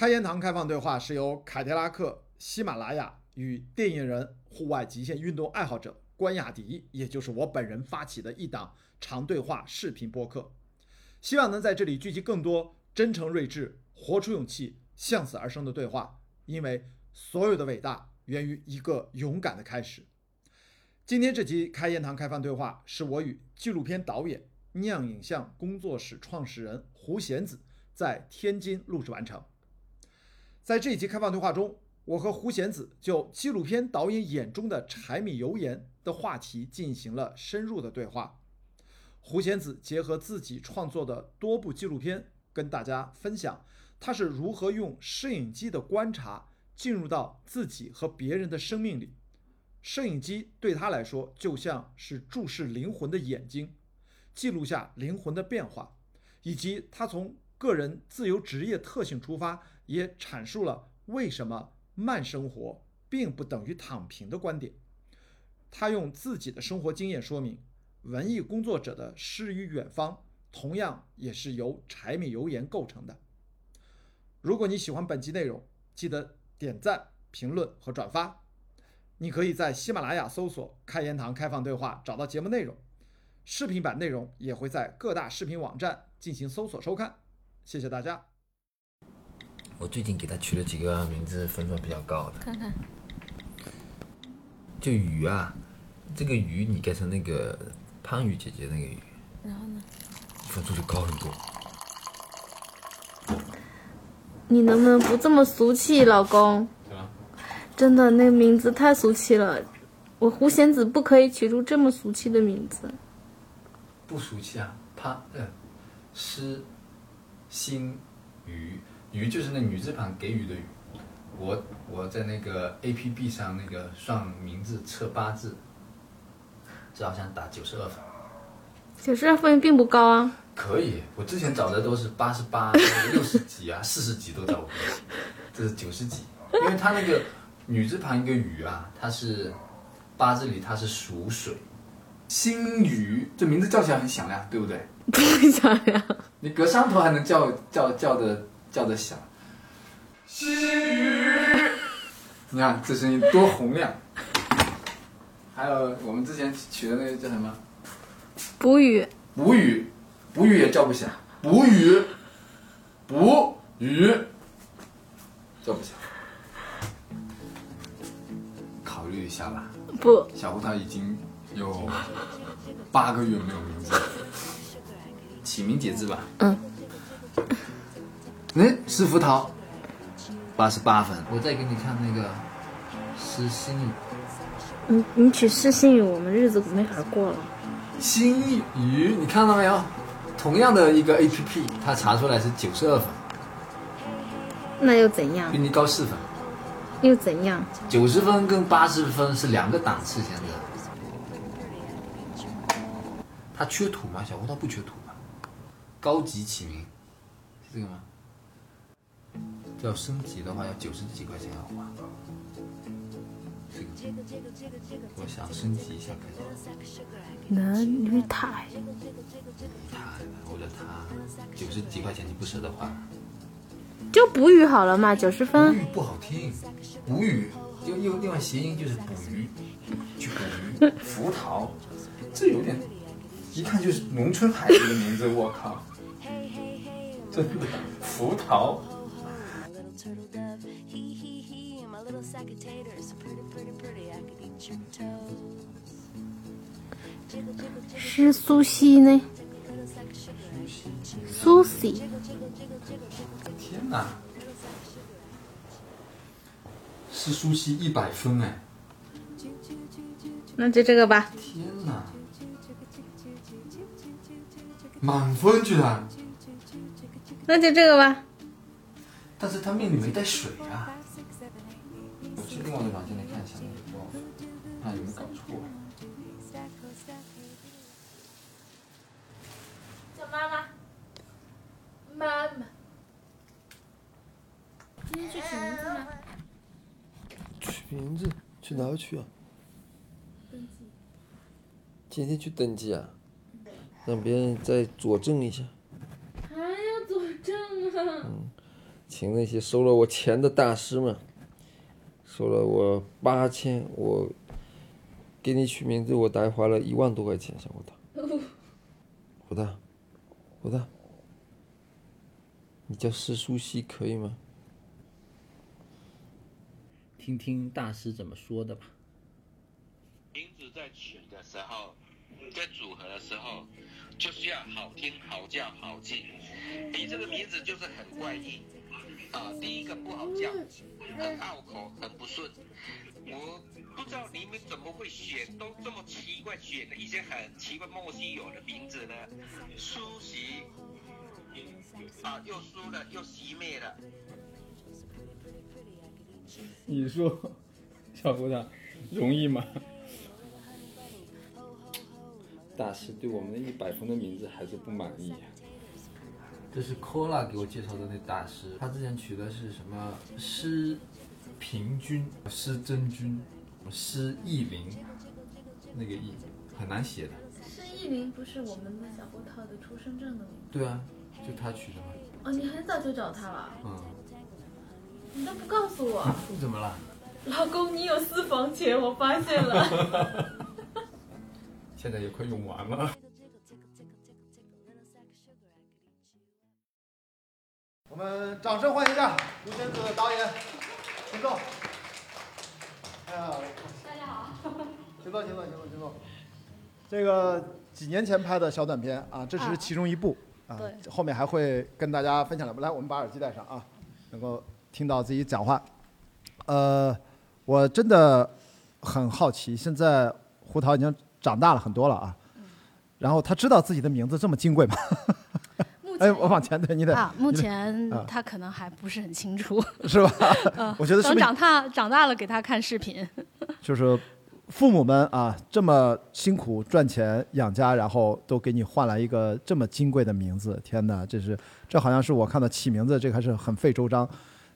开言堂开放对话是由凯迪拉克、喜马拉雅与电影人、户外极限运动爱好者关雅迪，也就是我本人发起的一档长对话视频播客，希望能在这里聚集更多真诚睿智、活出勇气、向死而生的对话，因为所有的伟大源于一个勇敢的开始。今天这集开言堂开放对话是我与纪录片导演、酿影像工作室创始人胡贤子在天津录制完成。在这一集开放对话中，我和胡贤子就纪录片导演眼中的柴米油盐的话题进行了深入的对话。胡贤子结合自己创作的多部纪录片，跟大家分享他是如何用摄影机的观察进入到自己和别人的生命里。摄影机对他来说就像是注视灵魂的眼睛，记录下灵魂的变化，以及他从个人自由职业特性出发，也阐述了为什么慢生活并不等于躺平的观点。他用自己的生活经验说明，文艺工作者的诗与远方同样也是由柴米油盐构成的。如果你喜欢本集内容，记得点赞、评论和转发。你可以在喜马拉雅搜索“开言堂开放对话”找到节目内容，视频版内容也会在各大视频网站进行搜索收看。谢谢大家。我最近给他取了几个名字，分数比较高的。看看，就鱼啊，这个鱼你改成那个胖鱼姐姐那个鱼，然后呢？分数就高很多。你能不能不这么俗气，老公？真的，那个名字太俗气了。我胡贤子不可以取出这么俗气的名字。不俗气啊，胖呃，诗心鱼鱼就是那女字旁给予的予。我我在那个 A P P 上那个算名字测八字，这好像打九十二分。九十二分并不高啊。可以，我之前找的都是八十八、六十几啊、四十几都找过，这是九十几，因为它那个女字旁一个雨啊，它是八字里它是属水，星宇这名字叫起来很响亮，对不对？不响亮。你隔山头还能叫叫叫的叫的响，星宇，你看这声音多洪亮。还有我们之前取的那个叫什么？捕鱼，捕鱼，捕鱼也叫不响，捕鱼，捕鱼，叫不响。考虑一下吧，不，小胡桃已经有八个月没有名字了，起名节制吧。嗯。哎，是胡桃，八十八分。我再给你看那个是心语，你你取是心语，我们日子没法过了。心语，你看到没有？同样的一个 A P P，它查出来是九十二分，那又怎样比？你高四分。又怎样？九十分跟八十分是两个档次，现在。它缺土吗？小胡桃不缺土吧？高级起名是这个吗？这要升级的话要九十几块钱要花。这个，我想升级一下可以。男女太，他，我觉得他九十几块钱你不舍得花。就补语好了嘛，九十捕分。鱼不好听，补语就又另外谐音就是捕鱼，去捕鱼，福桃，这有点，一看就是农村孩子的名字，我靠，真的福桃。Little sack of taters, pretty, pretty, pretty, I could eat your toes. Jiggle, jiggle, jiggle, 是苏西呢？little sack of sugar. 苏西，天哪，是苏西一百分哎！那就这个吧。天哪，满分居然！那就这个吧。但是他命里没带水啊。另外一个软件来看一下看有没有搞错。叫妈妈，妈妈。今天去取名字吗？取名字去哪儿取啊？今天去登记啊？让别人再佐证一下。还要佐证啊？嗯请那些收了我钱的大师们，收了我八千，我给你取名字，我大概花了一万多块钱，小胡桃。胡桃，胡桃，你叫施舒希可以吗？听听大师怎么说的吧。名字在取的时候，在组合的时候，就是要好听、好叫、好记。你这个名字就是很怪异啊！第一个不好叫，很拗口，很不顺。我不知道你们怎么会选，都这么奇怪，选了一些很奇怪、莫须有的名字呢？苏习啊，又输了，又熄灭了。你说，小姑娘，容易吗？大师对我们的一百分的名字还是不满意、这是 Cola 给我介绍的那大师，他之前取的是什么施平君、施真君、施意林，那个意很难写的。施意林不是我们的小胡桃的出生证的名字对啊，就他取的嘛。哦，你很早就找他了，嗯，你都不告诉我。怎么了？老公，你有私房钱，我发现了。现在也快用完了。我们掌声欢迎一下吴宣子导演，请坐。哎呀，大家好，请坐，请坐，请坐，请坐。这个几年前拍的小短片啊，这只是其中一部啊，对后面还会跟大家分享的。来，我们把耳机戴上啊，能够听到自己讲话。呃，我真的很好奇，现在胡桃已经长大了很多了啊，然后他知道自己的名字这么金贵吗？哎，我往前对，你得啊，目前啊他可能还不是很清楚。是吧？嗯我觉得等长大长大了给他看视频。就是父母们啊，这么辛苦赚钱养家，然后都给你换来一个这么金贵的名字，天哪，这是这好像是我看到起名字，这个还是很费周章。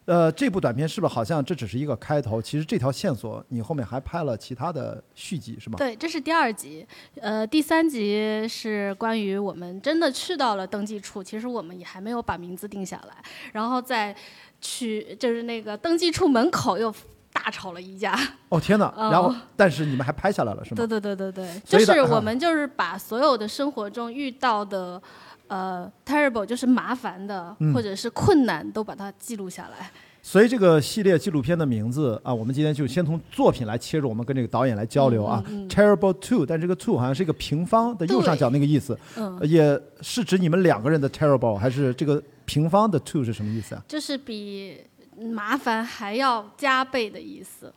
呃，这部短片是不是好像这只是一个开头？其实这条线索你后面还拍了其他的续集，是吗？对，这是第二集，呃，第三集是关于我们真的去到了登记处，其实我们也还没有把名字定下来，然后再去就是那个登记处门口又大吵了一架。哦天哪！嗯然后但是你们还拍下来了，是吗？对对对对对，就是我们就是把所有的生活中遇到的。呃，terrible 就是麻烦的，嗯或者是困难，都把它记录下来。所以这个系列纪录片的名字啊，我们今天就先从作品来切入，我们跟这个导演来交流啊。嗯嗯嗯 Terrible two，但这个 two 好像是一个平方的右上角那个意思，也是指你们两个人的 terrible，还是这个平方的 two 是什么意思啊？就是比麻烦还要加倍的意思。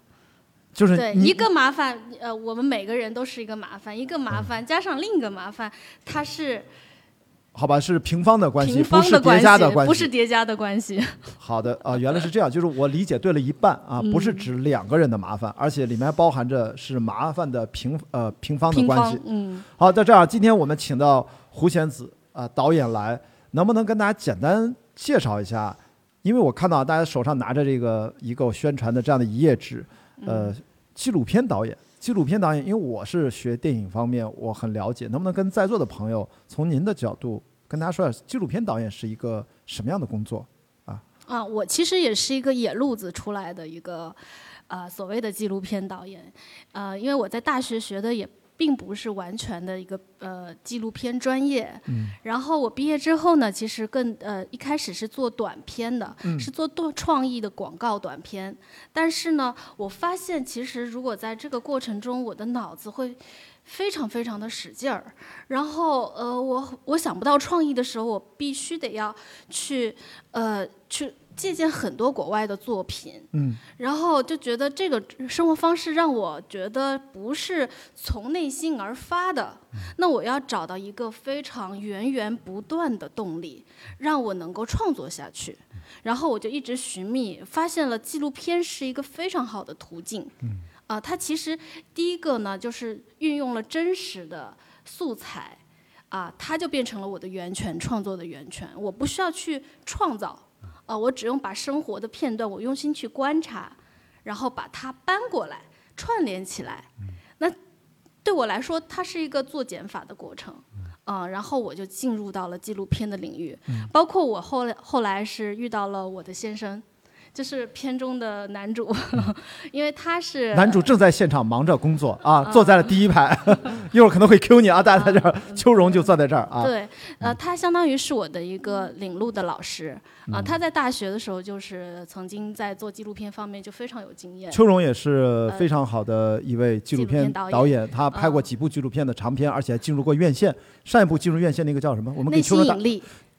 就是对一个麻烦，呃，我们每个人都是一个麻烦，一个麻烦加上另一个麻烦，它是好吧，是平方的关系，不是叠加的关系。不是叠加的关系。好的啊、原来是这样，就是我理解对了一半啊，嗯不是指两个人的麻烦，而且里面包含着是麻烦的平呃平方的关系。，嗯，好，在这儿，今天我们请到胡贤子啊、导演来，能不能跟大家简单介绍一下？因为我看到大家手上拿着这个一个宣传的这样的一页纸，呃，纪录片导演，纪录片导演，因为我是学电影方面，我很了解，能不能跟在座的朋友从您的角度跟大家说下，纪录片导演是一个什么样的工作？啊，啊我其实也是一个野路子出来的一个，呃，所谓的纪录片导演，呃，因为我在大学学的也并不是完全的一个呃纪录片专业，嗯，然后我毕业之后呢，其实更呃一开始是做短片的，嗯。是做多创意的广告短片，但是呢，我发现其实如果在这个过程中，我的脑子会非常非常的使劲儿，然后呃，我我想不到创意的时候，我必须得要去呃去借鉴很多国外的作品，嗯，然后就觉得这个生活方式让我觉得不是从内心而发的，那我要找到一个非常源源不断的动力，让我能够创作下去。然后我就一直寻觅，发现了纪录片是一个非常好的途径。嗯，啊、它其实第一个呢，就是运用了真实的素材，啊，它就变成了我的源泉，创作的源泉。我不需要去创造，啊，我只用把生活的片段，我用心去观察，然后把它搬过来，串联起来。那对我来说，它是一个做减法的过程。嗯，然后我就进入到了纪录片的领域，嗯包括我后来后来是遇到了我的先生，就是片中的男主，因为他是嗯男主正在现场忙着工作啊，坐在了第一排，一会儿可能会 Q 你啊，大家在这儿，秋荣就坐在这儿啊。对，呃，他相当于是我的一个领路的老师啊、嗯他在大学的时候就是曾经在做纪录片方面就非常有经验。秋荣也是非常好的一位纪录片导演他拍过几部纪录片的长片，而且还进入过院线。上一部进入院线那个叫什么？我们给秋荣打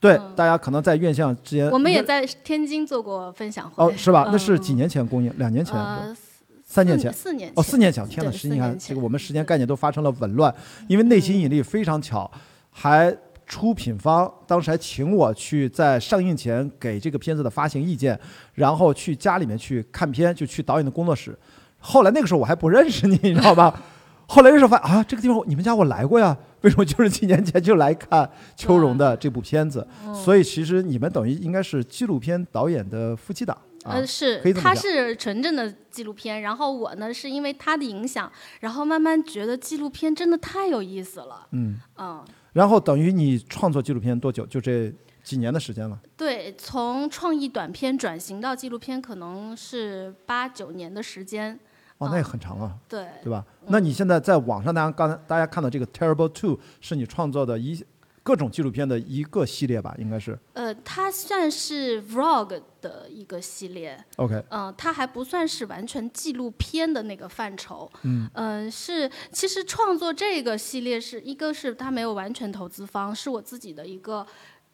对，大家可能在院线之间，我们也在天津做过分享会。哦，是吧？那嗯是几年前公映？两年前？呃，三年前？哦，四年前四年前！天呐，对十年前这个我们时间概念都发生了紊乱，因为内心引力非常巧，还出品方当时还请我去在上映前给这个片子的发行意见，然后去家里面去看片，就去导演的工作室。后来那个时候我还不认识你，你知道吧？后来认识发现啊，这个地方你们家我来过呀，为什么就是几年前就来看秋荣的这部片子？所以其实你们等于应该是纪录片导演的夫妻档啊，呃，是他是纯正的纪录片，然后我呢是因为他的影响，然后慢慢觉得纪录片真的太有意思了。嗯，嗯，然后等于你创作纪录片多久？就这几年的时间了。对，从创意短片转型到纪录片，可能是八九年的时间。哦，那也很长了，对，对吧？那你现在在网上，大家刚才大家看到这个 Terrible Two 是你创作的一各种纪录片的一个系列吧？应该是呃，它算是 vlog 的一个系列。OK。嗯、它还不算是完全纪录片的那个范畴。嗯呃是其实创作这个系列是一个是它没有完全投资方，是我自己的一个。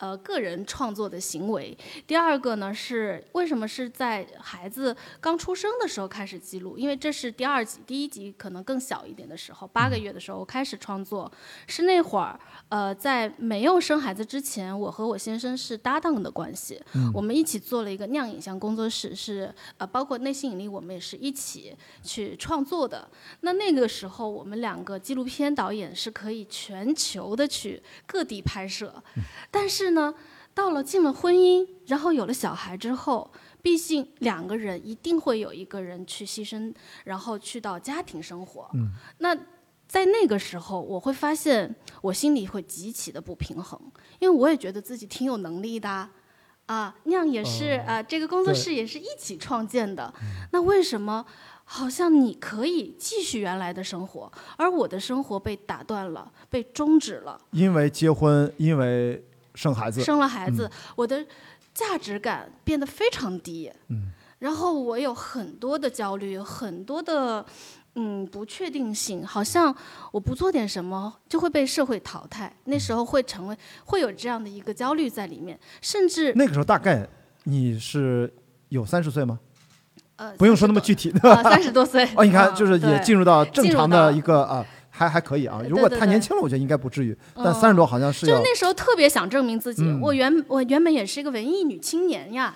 呃，个人创作的行为。第二个呢是为什么是在孩子刚出生的时候开始记录？因为这是第二集，第一集可能更小一点的时候，八个月的时候开始创作，是那会儿呃在没有生孩子之前，我和我先生是搭档的关系，我们一起做了一个酿影像工作室，是呃包括内心引力，我们也是一起去创作的。那那个时候，我们两个纪录片导演是可以全球的去各地拍摄，但是呢，到了进了婚姻，然后有了小孩之后，毕竟两个人一定会有一个人去牺牲，然后去到家庭生活。嗯那在那个时候，我会发现我心里会极其的不平衡，因为我也觉得自己挺有能力的啊。啊，那样也是啊、这个工作室也是一起创建的。那为什么好像你可以继续原来的生活，而我的生活被打断了，被终止了？因为结婚，因为生孩子，生了孩子，我的价值感变得非常低。嗯，然后我有很多的焦虑，很多的嗯不确定性，好像我不做点什么就会被社会淘汰。那时候会成为会有这样的一个焦虑在里面，甚至那个时候大概你是有三十岁吗？呃不用说那么具体的。啊，三十多岁。哦，你看，嗯就是也进入到正常的一个啊，还还可以啊。如果太年轻了，我觉得应该不至于。但嗯三十多好像是要就那时候特别想证明自己，嗯。我原我原本也是一个文艺女青年呀，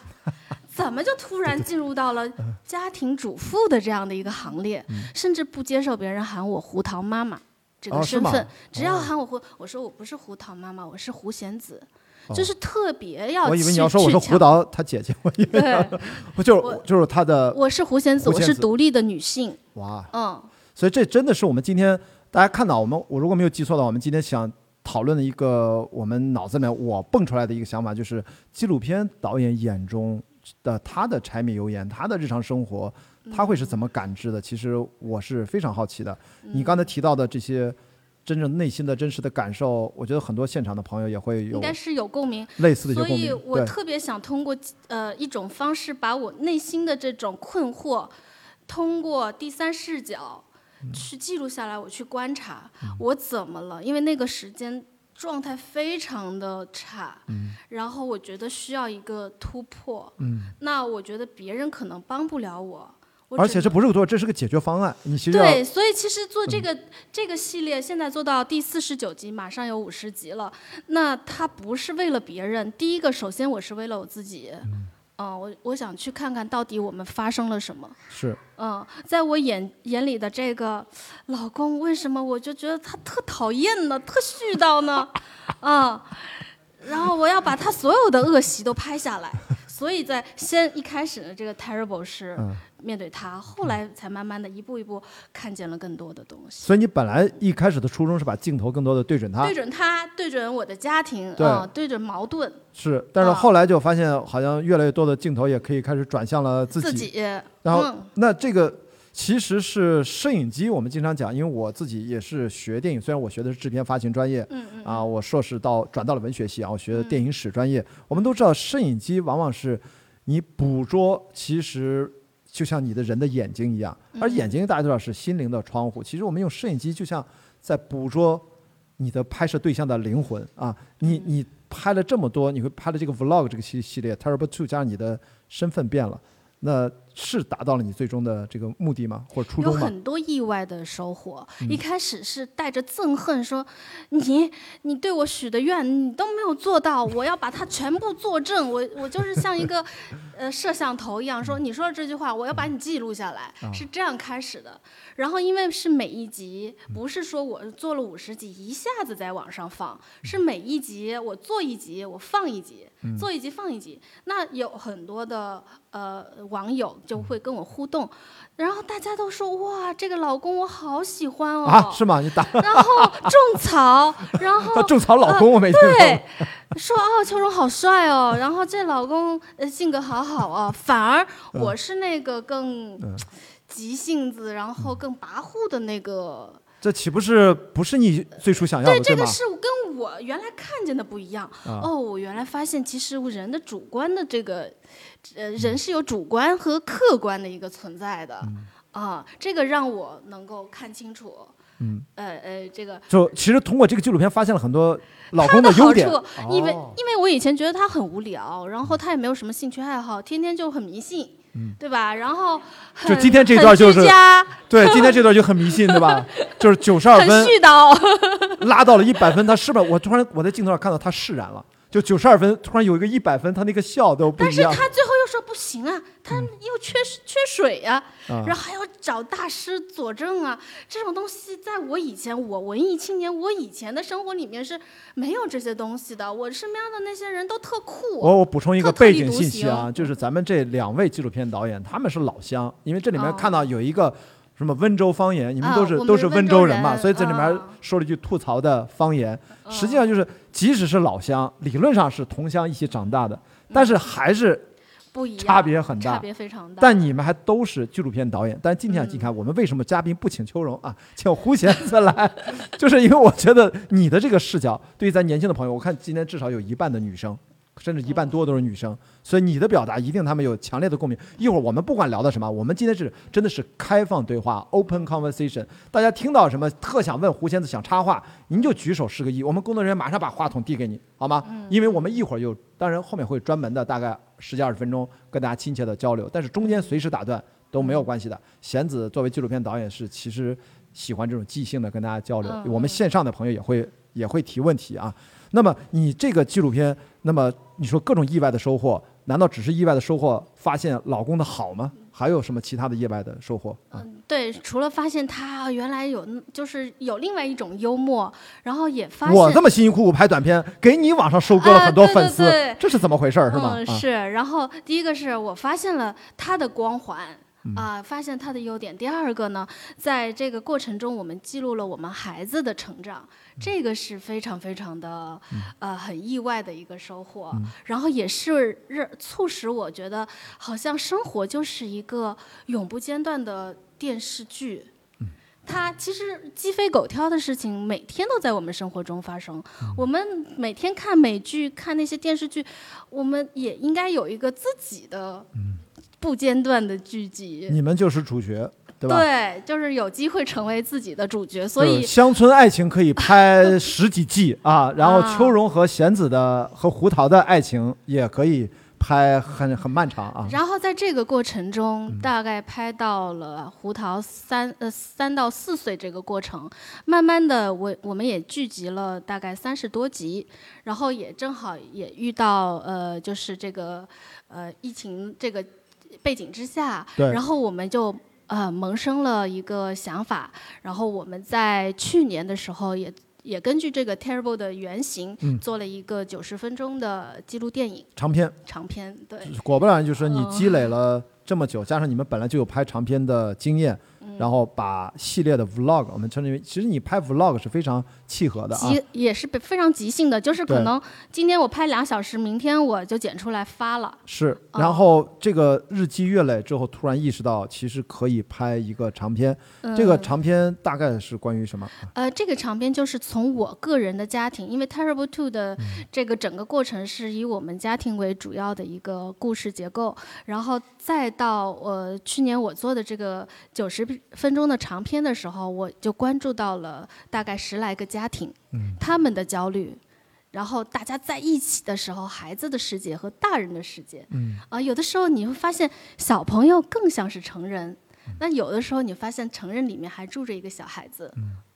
怎么就突然进入到了家庭主妇的这样的一个行列，甚至不接受别人喊我胡桃妈妈这个身份，只要哦。喊我胡，我说我不是胡桃妈妈，我是胡贤子，哦。就是特别要我以为你要说我是胡桃他姐姐，我以为对，不就是就是他的我是胡贤子，我是独立的女性，哇，嗯。所以这真的是我们今天大家看到我们，我如果没有记错的话，我们今天想讨论的一个我们脑子里面我蹦出来的一个想法，就是纪录片导演眼中的他的柴米油盐，他的日常生活，他会是怎么感知的？其实我是非常好奇的。你刚才提到的这些真正内心的真实的感受，我觉得很多现场的朋友也会有应该是有共鸣，类似的一些所以我特别想通过呃一种方式，把我内心的这种困惑，通过第三视角嗯去记录下来，我去观察我怎么了，因为那个时间状态非常的差，然后我觉得需要一个突破，嗯，那我觉得别人可能帮不了我。而且这不是个做，这是个解决方案。你其实对，所以其实做这个、这个系列，现在做到第四十九集，马上有五十集了。那它不是为了别人，第一个，首先我是为了我自己，嗯、我我想去看看到底我们发生了什么。是嗯，在我眼眼里的这个老公，为什么我就觉得他特讨厌呢，特絮叨呢？啊、然后我要把他所有的恶习都拍下来，所以在先一开始的这个 terrible 是嗯面对他，后来才慢慢的一步一步看见了更多的东西。所以你本来一开始的初衷是把镜头更多的对准他对，准他，对准我的家庭，对。啊，对准矛盾，是，但是啊后来就发现好像越来越多的镜头也可以开始转向了自自己，然后、嗯那这个其实是摄影机，我们经常讲，因为我自己也是学电影，虽然我学的是制片发行专业，嗯嗯啊，我硕士到转到了文学系啊，我学的电影史专业。我们都知道，摄影机往往是你捕捉，其实就像你的人的眼睛一样，而嗯眼睛大家都知道是心灵的窗户。其实我们用摄影机就像在捕捉你的拍摄对象的灵魂啊，你你拍了这么多，你会拍了这个 vlog 这个系系列 Terrible Two，加上你的身份变了，那是达到了你最终的这个目的吗？或者初有衷吗？很多意外的收获。嗯一开始是带着憎恨说：“你你对我许的愿你都没有做到，我要把它全部作证。我我就是像一个呃摄像头一样说，你说的这句话，我要把你记录下来，啊是这样开始的。然后因为是每一集，不是说我做了五十集一下子在网上放，是每一集我做一集我放一集，嗯做一集放一集。那有很多的呃网友就会跟我互动，然后大家都说哇，这个老公我好喜欢哦，啊，是吗？你打然后种草，然后他 种草老公，我没听过。对，说哦，秋荣好帅哦，然后这老公呃性格好好哦，反而嗯我是那个更急性子，然后更跋扈的那个。这岂不是不是你最初想要的，对，这个吗？是跟我原来看见的不一样。啊哦，我原来发现其实人的主观的这个，呃，人是有主观和客观的一个存在的。啊，这个让我能够看清楚。嗯，呃呃，这个就其实通过这个纪录片发现了很多老公的优点。好处，因为哦因为我以前觉得他很无聊，然后他也没有什么兴趣爱好，天天就很迷信，对吧？然后就今天这段就是对，今天这段就很迷信，对吧？就是九十二很分絮叨，拉到了一百分，他是不是？我突然我在镜头上看到他释然了，就九十二分突然有一个一百分，他那个笑都不但是。他最后又说不行啊，他又缺缺水呀、啊然后还要找大师佐证啊，这种东西在我以前，我文艺青年，我以前的生活里面是没有这些东西的。我身边的那些人都特酷。我我补充一个背景信息啊，就是咱们这两位纪录片导演他们是老乡，因为这里面哦看到有一个什么温州方言，你们啊都是、都是温州人嘛，人所以在里面啊说了一句吐槽的方言，实际上就是即使是老乡，理论上是同乡一起长大的，但是还是不一样，差别很大。差别非常大。但你们还都是纪录片导演，但今天啊，你看我们为什么嘉宾不请秋荣啊，请胡贤子来，就是因为我觉得你的这个视角，对于咱年轻的朋友，我看今天至少有一半的女生，甚至一半多都是女生，所以你的表达一定他们有强烈的共鸣。一会儿我们不管聊的什么，我们今天是真的是开放对话 （open conversation），大家听到什么特想问胡仙子想插话，您就举手示个一，我们工作人员马上把话筒递给你，好吗？因为我们一会儿有，当然后面会专门的大概十几二十分钟跟大家亲切的交流，但是中间随时打断都没有关系的。贤子作为纪录片导演是其实喜欢这种即兴的跟大家交流，嗯我们线上的朋友也会也会提问题啊。那么你这个纪录片，那么你说各种意外的收获，难道只是意外的收获发现老公的好吗？还有什么其他的意外的收获嗯？对，除了发现他原来有，就是有另外一种幽默，然后也发现我这么辛辛苦苦拍短片，给你网上收割了很多啊对对粉丝，对这是怎么回事儿是吗？嗯，啊是。然后第一个是我发现了他的光环。嗯啊，发现他的优点。第二个呢，在这个过程中，我们记录了我们孩子的成长，嗯这个是非常非常的，呃，很意外的一个收获。嗯然后也是让促使我觉得，好像生活就是一个永不间断的电视剧。嗯它其实鸡飞狗跳的事情每天都在我们生活中发生。嗯我们每天看美剧、看那些电视剧，我们也应该有一个自己的不间断的剧集。你们就是主角，对吧？对，就是有机会成为自己的主角，所以乡村爱情可以拍十几季 啊，然后啊秋荣和贤子的和胡桃的爱情也可以拍很很漫长啊。然后在这个过程中，大概拍到了胡桃三呃三到四岁这个过程，慢慢的我我们也聚集了大概三十多集，然后也正好也遇到呃就是这个呃疫情这个背景之下，然后我们就呃萌生了一个想法，然后我们在去年的时候也也根据这个 Terrible 的原型、嗯做了一个九十分钟的记录电影长片，长片。对，果不然就是你哦积累了这么久，加上你们本来就有拍长片的经验，嗯然后把系列的 vlog，我们称之为，其实你拍 vlog 是非常契合的啊。即也是非常即兴的，就是可能今天我拍两小时，明天我就剪出来发了。是，哦然后这个日积月累之后，突然意识到其实可以拍一个长片。这个嗯长片大概是关于什么？呃，这个长篇就是从我个人的家庭，因为 Terrible Two 的嗯这个整个过程是以我们家庭为主要的一个故事结构，然后再到呃去年我做的这个九十分钟的长篇的时候，我就关注到了大概十来个家庭，嗯。他们的焦虑。然后大家在一起的时候，孩子的世界和大人的世界，嗯。啊、有的时候你会发现小朋友更像是成人，那有的时候你发现成人里面还住着一个小孩子，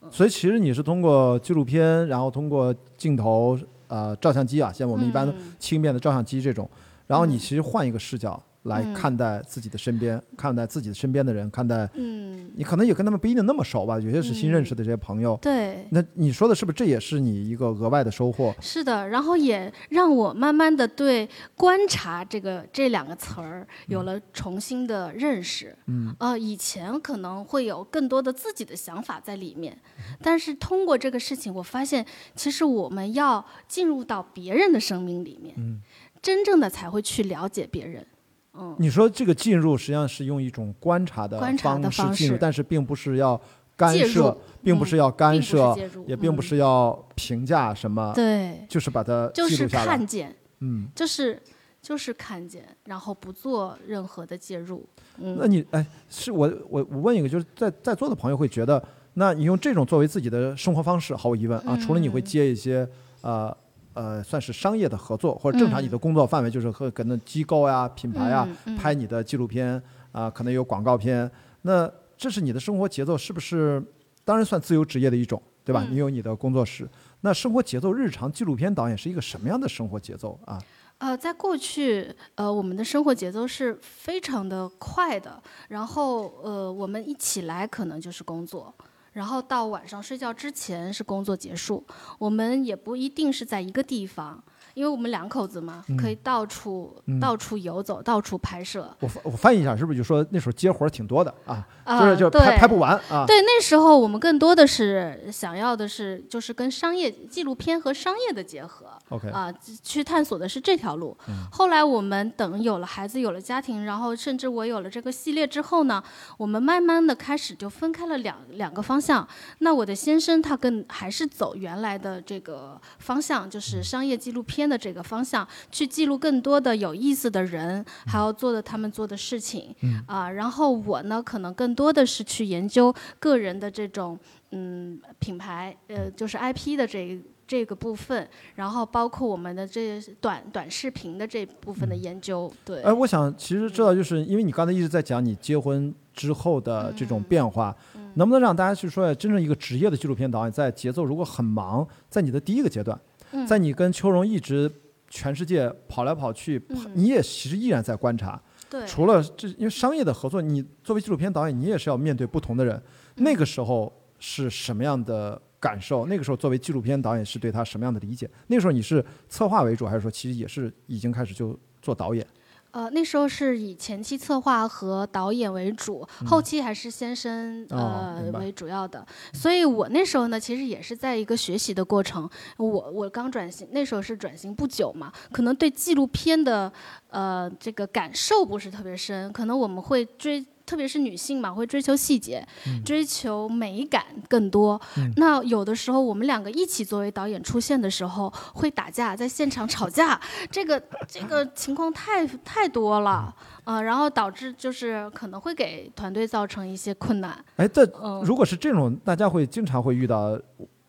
所以其实你是通过纪录片，然后通过镜头，呃，照相机啊，像我们一般轻便的照相机这种，然后你嗯。其实换一个视角来嗯看待自己的身边，看待自己的身边的人，看待嗯，你可能也跟他们不一定那么熟吧，有些是新认识的这些朋友。对，那你说的是不是这也是你一个额外的收获？是的，然后也让我慢慢的对观察这个这两个词儿有了重新的认识。嗯，呃，以前可能会有更多的自己的想法在里面，但是通过这个事情，我发现其实我们要进入到别人的生命里面，嗯真正的才会去了解别人。嗯，你说这个进入实际上是用一种观察的方方式。进入，但是并不是要干涉入，并不是要干涉，也并不嗯。是要评价什么，对，就是把它就是记录下来。看。见，嗯，就是就是看见，然后不做任何的介入。嗯，那你哎，是我我我问一个，就是在在座的朋友会觉得，那你用这种作为自己的生活方式，毫无疑问啊，除了你会嗯接一些呃呃算是商业的合作，或者正常嗯你的工作范围就是和可能机构呀、品牌呀、嗯嗯拍你的纪录片啊、可能有广告片，那这是你的生活节奏，是不是？当然算自由职业的一种，对吧？嗯你有你的工作室，那生活节奏，日常纪录片导演是一个什么样的生活节奏啊？呃，在过去，呃，我们的生活节奏是非常的快的，然后呃，我们一起来可能就是工作。然后到晚上睡觉之前是工作结束，我们也不一定是在一个地方，因为我们两口子嘛，可以到处、嗯到处游走，到处拍摄。我我翻译一下，是不是就说那时候接活儿挺多的啊？啊就是就拍拍不完啊？对，那时候我们更多的是想要的是，就是跟商业纪录片和商业的结合。OK 啊、去探索的是这条路。嗯后来我们等有了孩子，有了家庭，然后甚至我有了这个系列之后呢，我们慢慢的开始就分开了两两个方向。那我的先生他更还是走原来的这个方向，就是商业纪录片的这个方向，去记录更多的有意思的人，还要做的他们做的事情。啊、然后我呢，可能更多的是去研究个人的这种嗯品牌，呃，就是 IP 的这一这个部分，然后包括我们的这短短视频的这部分的研究，对，哎，我想其实知道，就是因为你刚才一直在讲你结婚之后的这种变化，嗯能不能让大家去说，真正一个职业的纪录片导演，在节奏如果很忙，在你的第一个阶段，嗯在你跟秋荣一直全世界跑来跑去，嗯你也其实依然在观察。对，除了这，因为商业的合作，你作为纪录片导演，你也是要面对不同的人。嗯那个时候是什么样的感受？那个时候作为纪录片导演是对他什么样的理解？那个时候你是策划为主，还是说其实也是已经开始就做导演？呃，那时候是以前期策划和导演为主，后期还是先生呃为主要的。所以我那时候呢，其实也是在一个学习的过程。我我刚转型，那时候是转型不久嘛，可能对纪录片的呃这个感受不是特别深，可能我们会追。特别是女性嘛，会追求细节，追求美感更多。那有的时候我们两个一起作为导演出现的时候，会打架，在现场吵架，这个这个情况太太多了，呃，然后导致就是可能会给团队造成一些困难。哎，这嗯如果是这种，大家会经常会遇到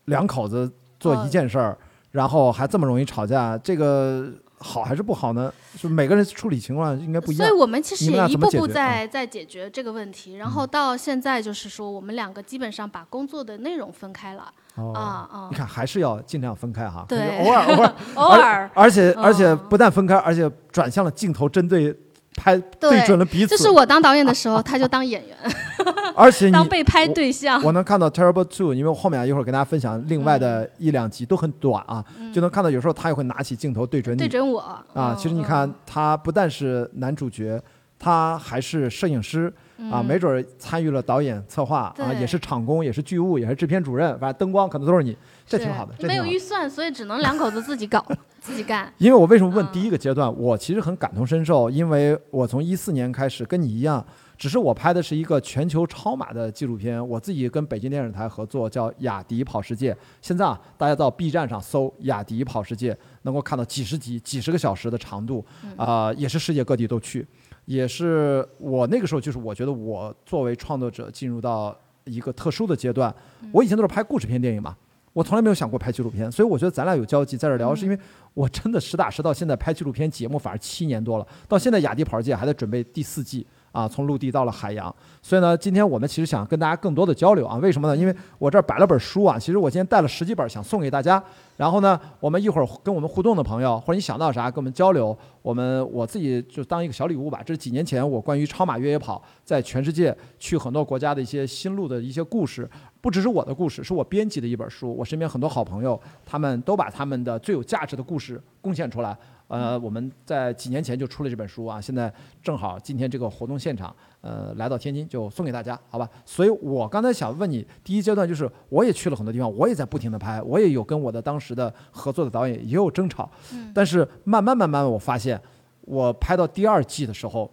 两口子做呃一件事儿，然后还这么容易吵架，这个好还是不好呢？就每个人处理情况应该不一样。所以我们其实也一步步在在解决这个问题，然后到现在就是说，我们两个基本上把工作的内容分开了。哦啊啊你看还是要尽量分开哈，对偶尔偶尔 偶尔而且而且嗯不但分开，而且转向了镜头，针对拍对准了彼此。就是我当导演的时候，他就当演员。而且你 当被拍对象。我能看到 Terrible Two，因为我后面一会儿跟大家分享另外的一两集都很短啊，就能看到有时候他也会拿起镜头对准你。对准我啊，嗯其实你看，他不但是男主角，他还是摄影师啊，没准儿参与了导演、策划啊，也是场工，也是剧务，也是制片主任，反正灯光可能都是你，这挺好的，没。有预算，所以只能两口子自己搞，自己干。因为我为什么问嗯第一个阶段，我其实很感同身受，因为我从一四年开始跟你一样，只是我拍的是一个全球超马的纪录片，我自己跟北京电视台合作，叫《雅迪跑世界》。现在啊，大家到 B 站上搜“雅迪跑世界”，能够看到几十集、几十个小时的长度，啊、也是世界各地都去，也是我那个时候就是我觉得我作为创作者进入到一个特殊的阶段，我以前都是拍故事片电影嘛。我从来没有想过拍纪录片，所以我觉得咱俩有交集，在这儿聊，是因为我真的实打实到现在拍纪录片节目，反而七年多了，到现在雅迪跑世界还在准备第四季啊，从陆地到了海洋。所以呢，今天我们其实想跟大家更多的交流啊，为什么呢？因为我这儿摆了本书啊，其实我今天带了十几本想送给大家。然后呢，我们一会儿跟我们互动的朋友，或者你想到啥跟我们交流，我们我自己就当一个小礼物吧。这是几年前我关于超马越野跑在全世界去很多国家的一些心路的一些故事，不只是我的故事，是我编辑的一本书。我身边很多好朋友，他们都把他们的最有价值的故事贡献出来。呃，我们在几年前就出了这本书啊，现在正好今天这个活动现场，呃，来到天津就送给大家，好吧？所以我刚才想问你，第一阶段就是我也去了很多地方，我也在不停的拍，我也有跟我的当时的合作的导演也有争吵，但是慢慢慢慢我发现，我拍到第二季的时候。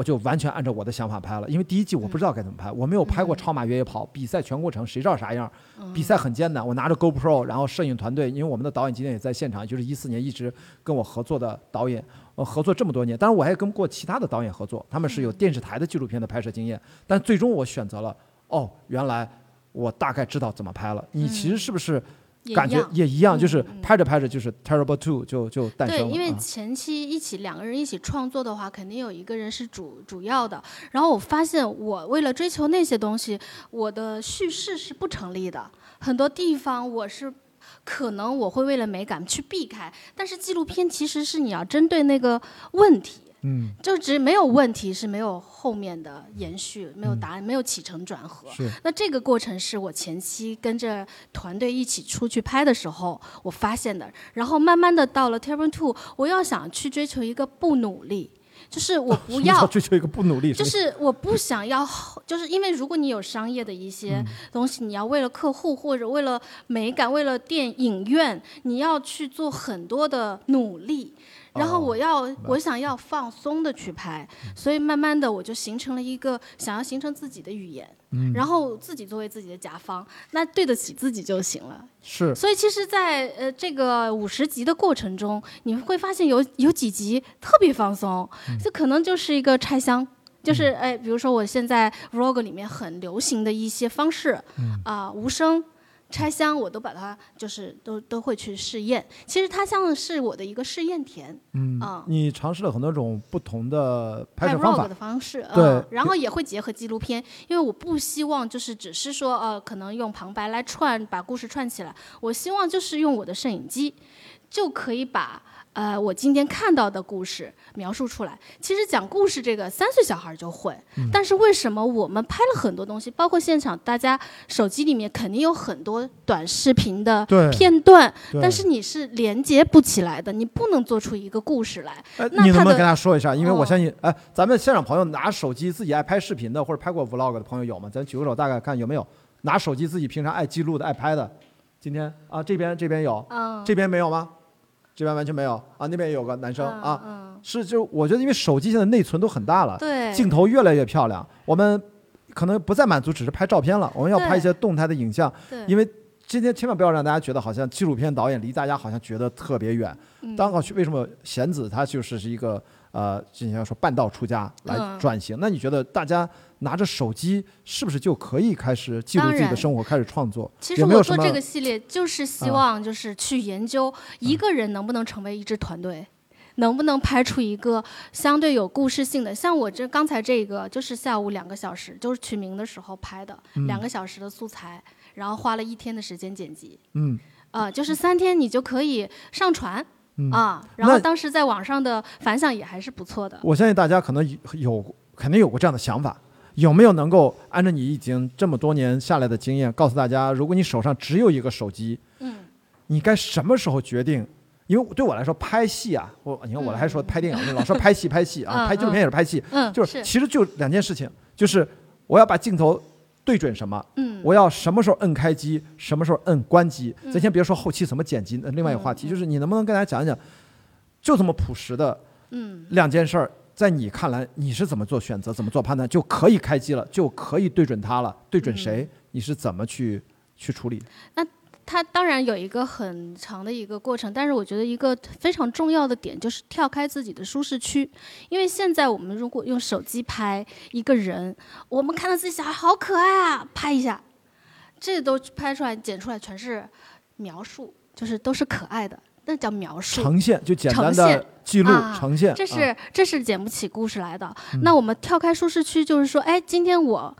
我就完全按照我的想法拍了，因为第一季我不知道该怎么拍，我没有拍过超马越野跑比赛全过程，谁知道啥样？比赛很艰难，我拿着 GoPro，然后摄影团队，因为我们的导演今天也在现场，就是一四年一直跟我合作的导演，呃，合作这么多年，当然我还跟过其他的导演合作，他们是有电视台的纪录片的拍摄经验，但最终我选择了，哦，原来我大概知道怎么拍了。你其实是不是感觉也一样？就是嗯拍着拍着就是 Terrible Two 就就诞生了对，因为啊前期一起两个人一起创作的话，肯定有一个人是主主要的。然后我发现，我为了追求那些东西，我的叙事是不成立的。很多地方我是可能我会为了美感去避开，但是纪录片其实是你要针对那个问题。嗯，就只没有问题是没有后面的延续，没有答案，没有起承转合。是那这个过程是我前期跟着团队一起出去拍的时候我发现的，然后慢慢的到了 Terran Two，我要想去追求一个不努力，就是我不要。追求一个不努力，就是我不想要，就是因为如果你有商业的一些东西，你要为了客户或者为了美感，为了电影院，你要去做很多的努力。然后我要，我想要放松的去拍，所以慢慢的我就形成了一个想要形成自己的语言，然后自己作为自己的甲方，那对得起自己就行了。是所以其实在，呃这个五十集的过程中，你会发现有有几集特别放松，这可能就是一个拆箱。就是哎，比如说我现在 vlog 里面很流行的一些方式，啊、无声、拆箱，我都把它就是都都会去试验。其实它像是我的一个试验田，嗯啊，你尝试了很多种不同的拍拍摄方法的，方式，对嗯，然后也会结合纪录片，因为我不希望就是只是说呃，可能用旁白来串把故事串起来，我希望就是用我的摄影机就可以把。呃，我今天看到的故事描述出来。其实讲故事这个三岁小孩就会，嗯但是为什么我们拍了很多东西，包括现场大家手机里面肯定有很多短视频的片段，但是你是连接不起来的，你不能做出一个故事来。呃，你能不能跟大家说一下？因为我哦相信，哎，咱们现场朋友拿手机自己爱拍视频的，或者拍过 vlog 的朋友有吗？咱举个手，大概看有没有拿手机自己平常爱记录的、爱拍的。今天啊，这边这边有，嗯，这边没有吗？这边完全没有啊，那边也有个男生嗯啊，嗯，是就我觉得因为手机现在内存都很大了，对，镜头越来越漂亮，我们可能不再满足只是拍照片了，我们要拍一些动态的影像，对，因为今天千万不要让大家觉得好像纪录片导演离大家好像觉得特别远。嗯。刚好去为什么贤子他就是是一个呃，之前说半道出家来嗯。转型，那你觉得大家拿着手机是不是就可以开始记录自己的生活，开始创作？其实我做这个系列就是希啊望就是去研究一个人能不能成为一支团队。能不能拍出一个相对有故事性的？像我这刚才这个，就是下午两个小时，就是取名的时候拍的，嗯两个小时的素材，然后花了一天的时间剪辑，嗯呃，就是三天你就可以上传、嗯啊。然后当时在网上的反响也还是不错的。我相信大家可能有有肯定有过这样的想法，有没有能够按照你已经这么多年下来的经验，告诉大家，如果你手上只有一个手机，嗯，你该什么时候决定？因为对我来说，拍戏啊，我你看我还说拍电影，老说拍戏拍戏啊，嗯拍纪录片也是拍戏，嗯，就是其实就两件事情，就是我要把镜头对准什么，嗯，我要什么时候摁开机，什么时候摁关机。嗯。咱先别说后期怎么剪辑，那另外一个话题就是你能不能跟大家讲一讲，就这么朴实的嗯。两件事儿，在你看来你是怎么做选择，怎么做判断，就可以开机了，就可以对准它了，对准谁，你是怎么去去处理？那它当然有一个很长的一个过程，但是我觉得一个非常重要的点就是跳开自己的舒适区，因为现在我们如果用手机拍一个人，我们看到自己小孩好可爱啊，拍一下，这都拍出来剪出来全是描述，就是都是可爱的，那叫描述。呈现就简单的记录啊呈现，这是、啊这是剪不起故事来的。嗯那我们跳开舒适区，就是说，哎，今天我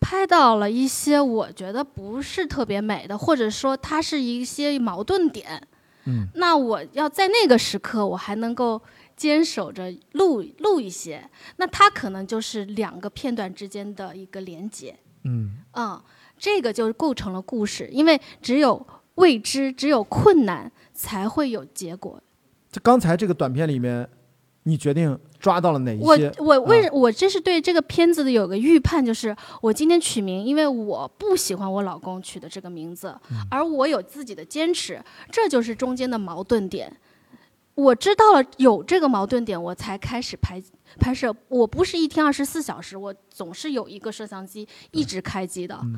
拍到了一些我觉得不是特别美的，或者说它是一些矛盾点。嗯，那我要在那个时刻，我还能够坚守着录录一些，那它可能就是两个片段之间的一个连接。嗯嗯，这个就构成了故事，因为只有未知，只有困难，才会有结果。就刚才这个短片里面，你决定抓到了哪一我些？我为、啊我这是对这个片子的有个预判，就是我今天取名，因为我不喜欢我老公取的这个名字，嗯而我有自己的坚持，这就是中间的矛盾点。我知道了有这个矛盾点，我才开始拍拍摄。我不是一天二十四小时，我总是有一个摄像机一直开机的，嗯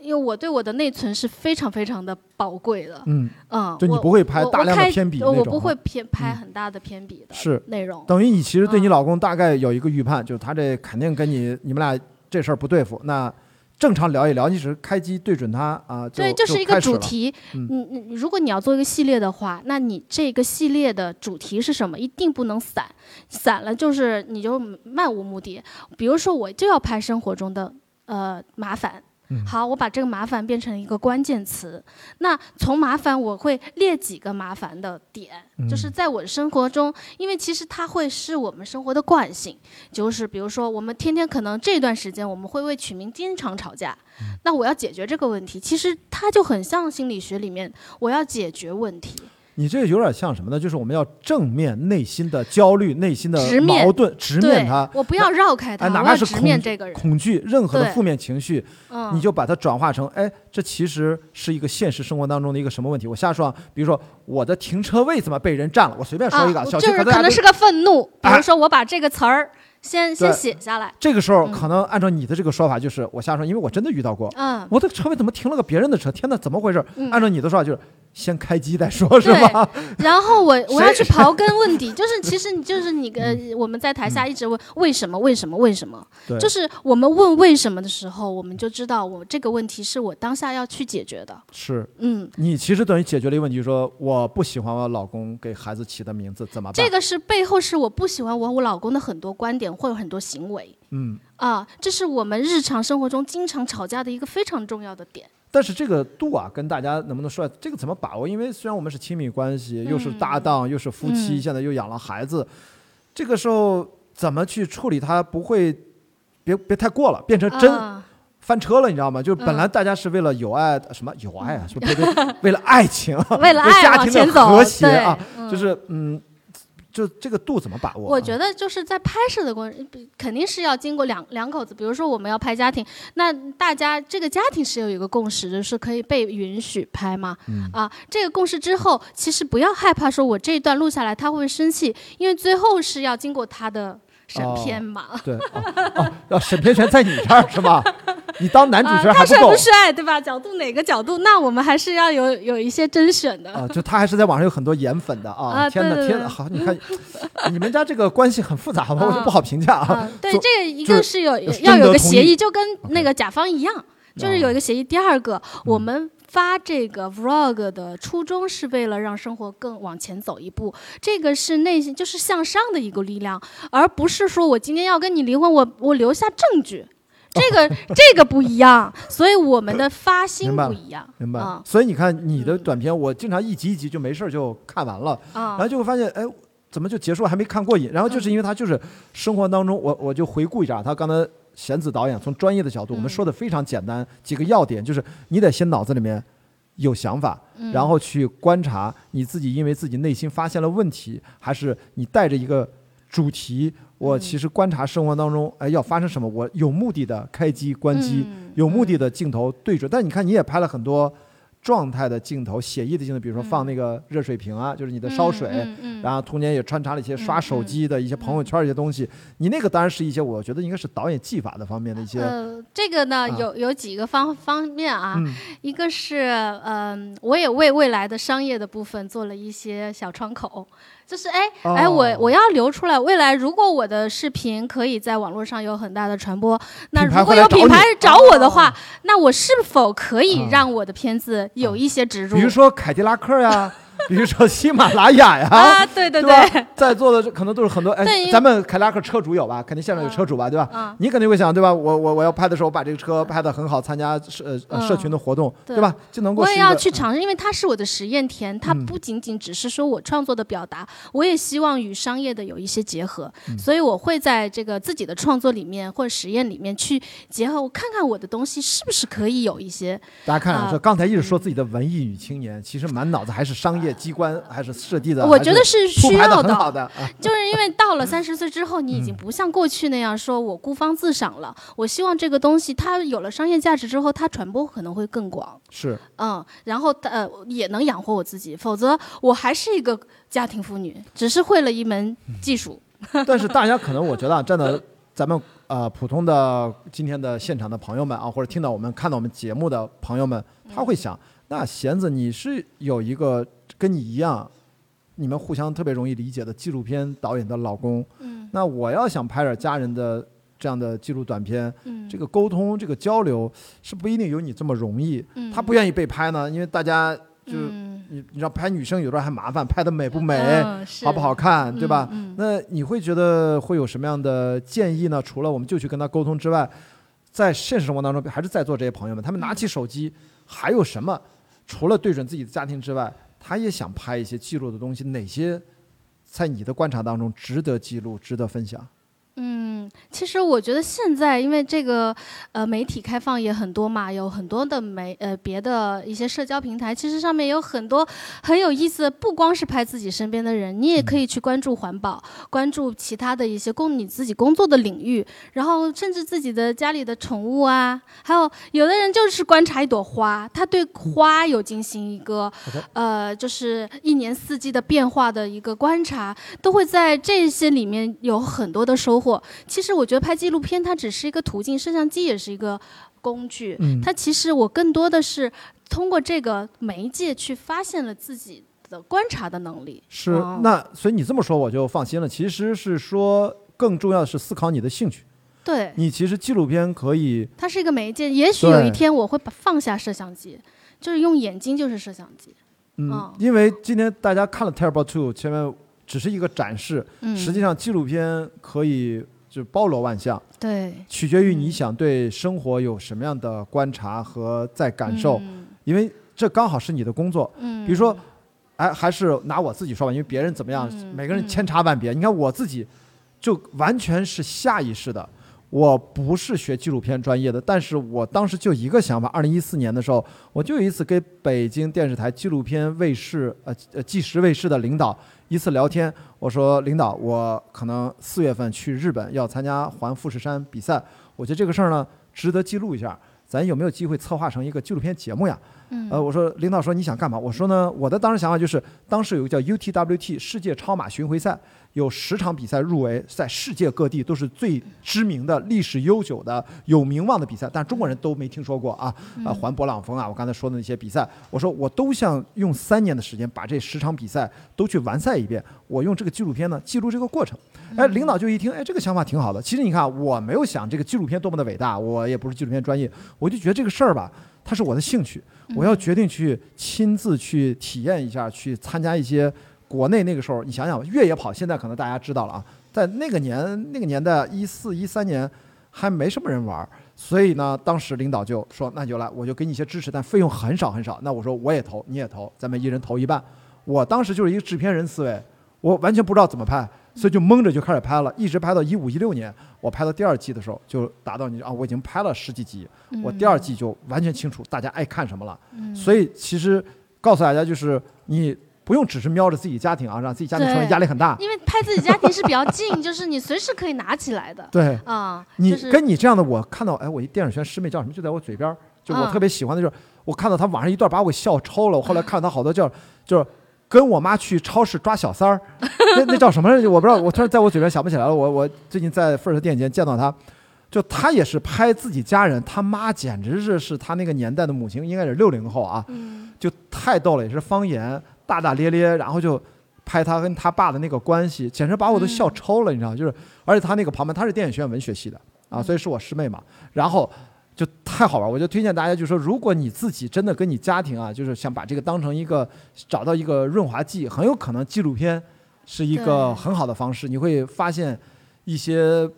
因为我对我的内存是非常非常的宝贵的。嗯，嗯，就你我不会拍大量的我开我偏比那种哈不会偏拍嗯很大的偏比的是内容。等于你其实对你嗯老公大概有一个预判，就是他这肯定跟你你们俩这事儿不对付。那正常聊一聊，你只是开机对准他啊，对，就就是一个主题。嗯你你如果你要做一个系列的话，那你这个系列的主题是什么？一定不能散，散了就是你就漫无目的。比如说，我就要拍生活中的呃麻烦。嗯。好，我把这个麻烦变成一个关键词。那从麻烦，我会列几个麻烦的点，就是嗯在我的生活中，因为其实它会是我们生活的惯性，就是比如说我们天天可能这段时间我们会为取名经常吵架，那我要解决这个问题，其实它就很像心理学里面我要解决问题，你这有点像什么呢？就是我们要正面内心的焦虑、内心的矛盾，直面它。我不要绕开它，哎，哪怕是恐面这个人，恐惧，任何的负面情绪，嗯，你就把它转化成，哎，这其实是一个现实生活当中的一个什么问题？我瞎说啊，比如说我的停车位怎么被人占了？我随便说一个，啊，小就是区可能是个愤怒，比哎如说我把这个词儿先先写下来，这个时候嗯。可能按照你的这个说法，就是我瞎说，因为我真的遇到过，嗯，我的车位怎么停了个别人的车？天哪，怎么回事？嗯。按照你的说法，就是先开机再说，是吧？然后我我要去刨根问底，就是 其实你就是你呃，我们在台下一直问为什么为什么为什么，对，就是我们问为什么的时候，我们就知道我这个问题是我当下要去解决的。是。嗯，你其实等于解决了一个问题，说我不喜欢我老公给孩子起的名字，怎么办？这个是背后是我不喜欢我我老公的很多观点或者很多行为嗯，啊，这是我们日常生活中经常吵架的一个非常重要的点。但是这个度啊，跟大家能不能说，这个怎么把握？因为虽然我们是亲密关系，又是搭档，又是夫妻，嗯现在又养了孩子，这个时候怎么去处理它，不会别别太过了，变成真啊翻车了，你知道吗？就是本来大家是为了友爱，什么友爱啊，是不是？为了爱情，为了爱 家庭的和谐啊，嗯就是嗯，就这个度怎么把握啊？我觉得就是在拍摄的过程，肯定是要经过两两口子。比如说我们要拍家庭，那大家这个家庭是有一个共识的，是可以被允许拍吗？嗯啊，这个共识之后，其实不要害怕说我这一段录下来他会不会生气，因为最后是要经过他的审片嘛。对哦哦，要审片权在你这儿是吧？你当男主啊，角还够他帅不帅，对吧？角度哪个角度，那我们还是要有有一些甄选的。啊，就他还是在网上有很多颜粉的啊！啊天哪，天哪，对对对好，你看你们家这个关系很复杂吧？我就啊不好评价啊啊。，对，这个一就是个是有要有个协议，就跟那个甲方一样，就是有哦一个协议。第二个，我们发这个 vlog 的初衷是为了让生活更往前走一步，这个是内心就是向上的一个力量，而不是说我今天要跟你离婚，我我留下证据。这个 这个不一样，所以我们的发心不一样。明白啊。所以你看你的短片，我经常一集一集就没事儿就看完了，然啊后就会发现，哎，怎么就结束了还没看过瘾？然后就是因为他就是生活当中，我我就回顾一下，他刚才贤子导演从专业的角度，我们嗯说的非常简单，几个要点就是你得先脑子里面有想法，嗯然后去观察你自己，因为自己内心发现了问题，还是你带着一个主题。我嗯其实观察生活当中，哎，要发生什么，我有目的的开机关机，嗯有目的的镜头对准。但你看，你也拍了很多状态的镜头、写意的镜头，比如说放那个热水瓶啊，就是你的烧水，然后中间也穿插了一些刷手机的一些朋友圈一些东西。你那个当然是一些我觉得应该是导演技法的方面的一些。呃，这个呢、啊有有几个方方面啊，嗯一个是嗯、我也为未来的商业的部分做了一些小窗口，就是哎哎，我哦。我要留出来，未来如果我的视频可以在网络上有很大的传播，那如果有品牌找我的话，那我是否可以啊让我的片子有一些植入？比如说凯迪拉克呀，比如说喜马拉雅呀，啊，对对对，在座的可能都是很多哎咱们凯迪拉克车主有吧？肯定现场有车主吧，对吧？啊。你肯定会想，对吧？我我我要拍的时候，把这个车拍的很好，参加社呃呃社群的活动，对。对吧？就能够我也要去尝试，因为它是我的实验田，它嗯。不仅仅只是说我创作的表达，我也希望与商业的有一些结合，嗯。所以我会在这个自己的创作里面或者实验里面去结合，我看看我的东西是不是可以有一些大家看说刚才一直说自己的文艺女青年，其实满脑子还是商业机关，还是设计的，我觉得是需要的好的。啊 就是因为到了三十岁之后，你已经不像过去那样说我孤芳自赏了。我希望这个东西它有了商业价值之后，它传播可能会更广。是，嗯，然后呃也能养活我自己，否则我还是一个家庭妇女，只是会了一门技术。但是大家可能我觉得啊，站在咱们呃普通的今天的现场的朋友们啊，或者听到我们看到我们节目的朋友们，他会想，那弦子你是有一个跟你一样，你们互相特别容易理解的纪录片导演的老公，嗯那我要想拍点家人的这样的纪录短片，嗯这个沟通这个交流是不一定有你这么容易。嗯他不愿意被拍呢，因为大家就、嗯你你知道拍女生有时候还麻烦，拍的美不美，嗯好不好看，对吧？嗯嗯那你会觉得会有什么样的建议呢？除了我们就去跟他沟通之外，在现实生活当中，还是在座这些朋友们，他们拿起手机还有什么？除了对准自己的家庭之外，他也想拍一些记录的东西，哪些在你的观察当中值得记录、值得分享？嗯，其实我觉得现在因为这个呃媒体开放也很多嘛，有很多的媒呃别的一些社交平台，其实上面有很多很有意思的，不光是拍自己身边的人，你也可以去关注环保，关注其他的一些供你自己工作的领域，然后甚至自己的家里的宠物啊，还有有的人就是观察一朵花，他对花有进行一个呃就是一年四季的变化的一个观察，都会在这些里面有很多的收获。其实我觉得拍纪录片它只是一个途径，摄像机也是一个工具。嗯它其实我更多的是通过这个媒介去发现了自己的观察的能力。是哦那，所以你这么说我就放心了。其实是说，更重要的是思考你的兴趣。对，你其实纪录片可以它是一个媒介。也许有一天我会把放下摄像机，就是用眼睛就是摄像机。嗯哦，因为今天大家看了《Terrible Two》，前面只是一个展示，嗯，实际上纪录片可以就包罗万象，对取决于你想对生活有什么样的观察和在感受，嗯因为这刚好是你的工作。嗯，比如说，哎，还是拿我自己说吧，因为别人怎么样，嗯每个人千差万别。你看我自己，就完全是下意识的。我不是学纪录片专业的，但是我当时就一个想法。二零一四年的时候，我就有一次给北京电视台纪录片卫视呃呃纪实卫视的领导一次聊天，我说领导，我可能四月份去日本要参加环富士山比赛，我觉得这个事儿呢值得记录一下，咱有没有机会策划成一个纪录片节目呀？嗯呃，我说领导说你想干嘛？我说呢，我的当时想法就是，当时有个叫 UTWT 世界超马巡回赛，有十场比赛入围，在世界各地都是最知名的、历史悠久的、有名望的比赛，但中国人都没听说过啊。啊，环勃朗峰啊，我刚才说的那些比赛，我说我都想用三年的时间把这十场比赛都去完赛一遍。我用这个纪录片呢记录这个过程。哎，领导就一听，哎，这个想法挺好的。其实你看，我没有想这个纪录片多么的伟大，我也不是纪录片专业，我就觉得这个事儿吧，它是我的兴趣，我要决定去亲自去体验一下，去参加一些国内那个时候，你想想越野跑，现在可能大家知道了啊，在那个年那个年代，一四一三年还没什么人玩儿，所以呢，当时领导就说，那你就来，我就给你一些支持，但费用很少很少。那我说我也投，你也投，咱们一人投一半。我当时就是一个制片人思维，我完全不知道怎么拍，所以就蒙着就开始拍了，一直拍到一五一六年，我拍到第二季的时候就达到你啊，我已经拍了十几集，我第二季就完全清楚大家爱看什么了。所以其实告诉大家就是你不用只是瞄着自己家庭啊，让自己家庭成为压力很大。因为拍自己家庭是比较近，就是你随时可以拿起来的。对，啊，你就是跟你这样的，我看到哎，我一电影学院师妹叫什么，就在我嘴边，就我嗯特别喜欢的就是，我看到她网上一段把我笑抽了。我后来 看到她好多叫就是跟我妈去超市抓小三儿，那那叫什么？我不知道，我突然在我嘴边想不起来了。我我最近在 First 电影节见到她，就她也是拍自己家人，她妈简直是是她那个年代的母亲，应该是六零后啊，嗯就太逗了，也是方言大大咧咧，然后就拍他跟他爸的那个关系，简直把我都笑抽了，你知道吗？就是而且他那个旁边，他是电影学院文学系的啊，所以是我师妹嘛，然后。就太好玩，我就推荐大家，就是说，如果你自己真的跟你家庭啊，就是想把这个当成一个找到一个润滑剂，很有可能纪录片是一个很好的方式，你会发现一些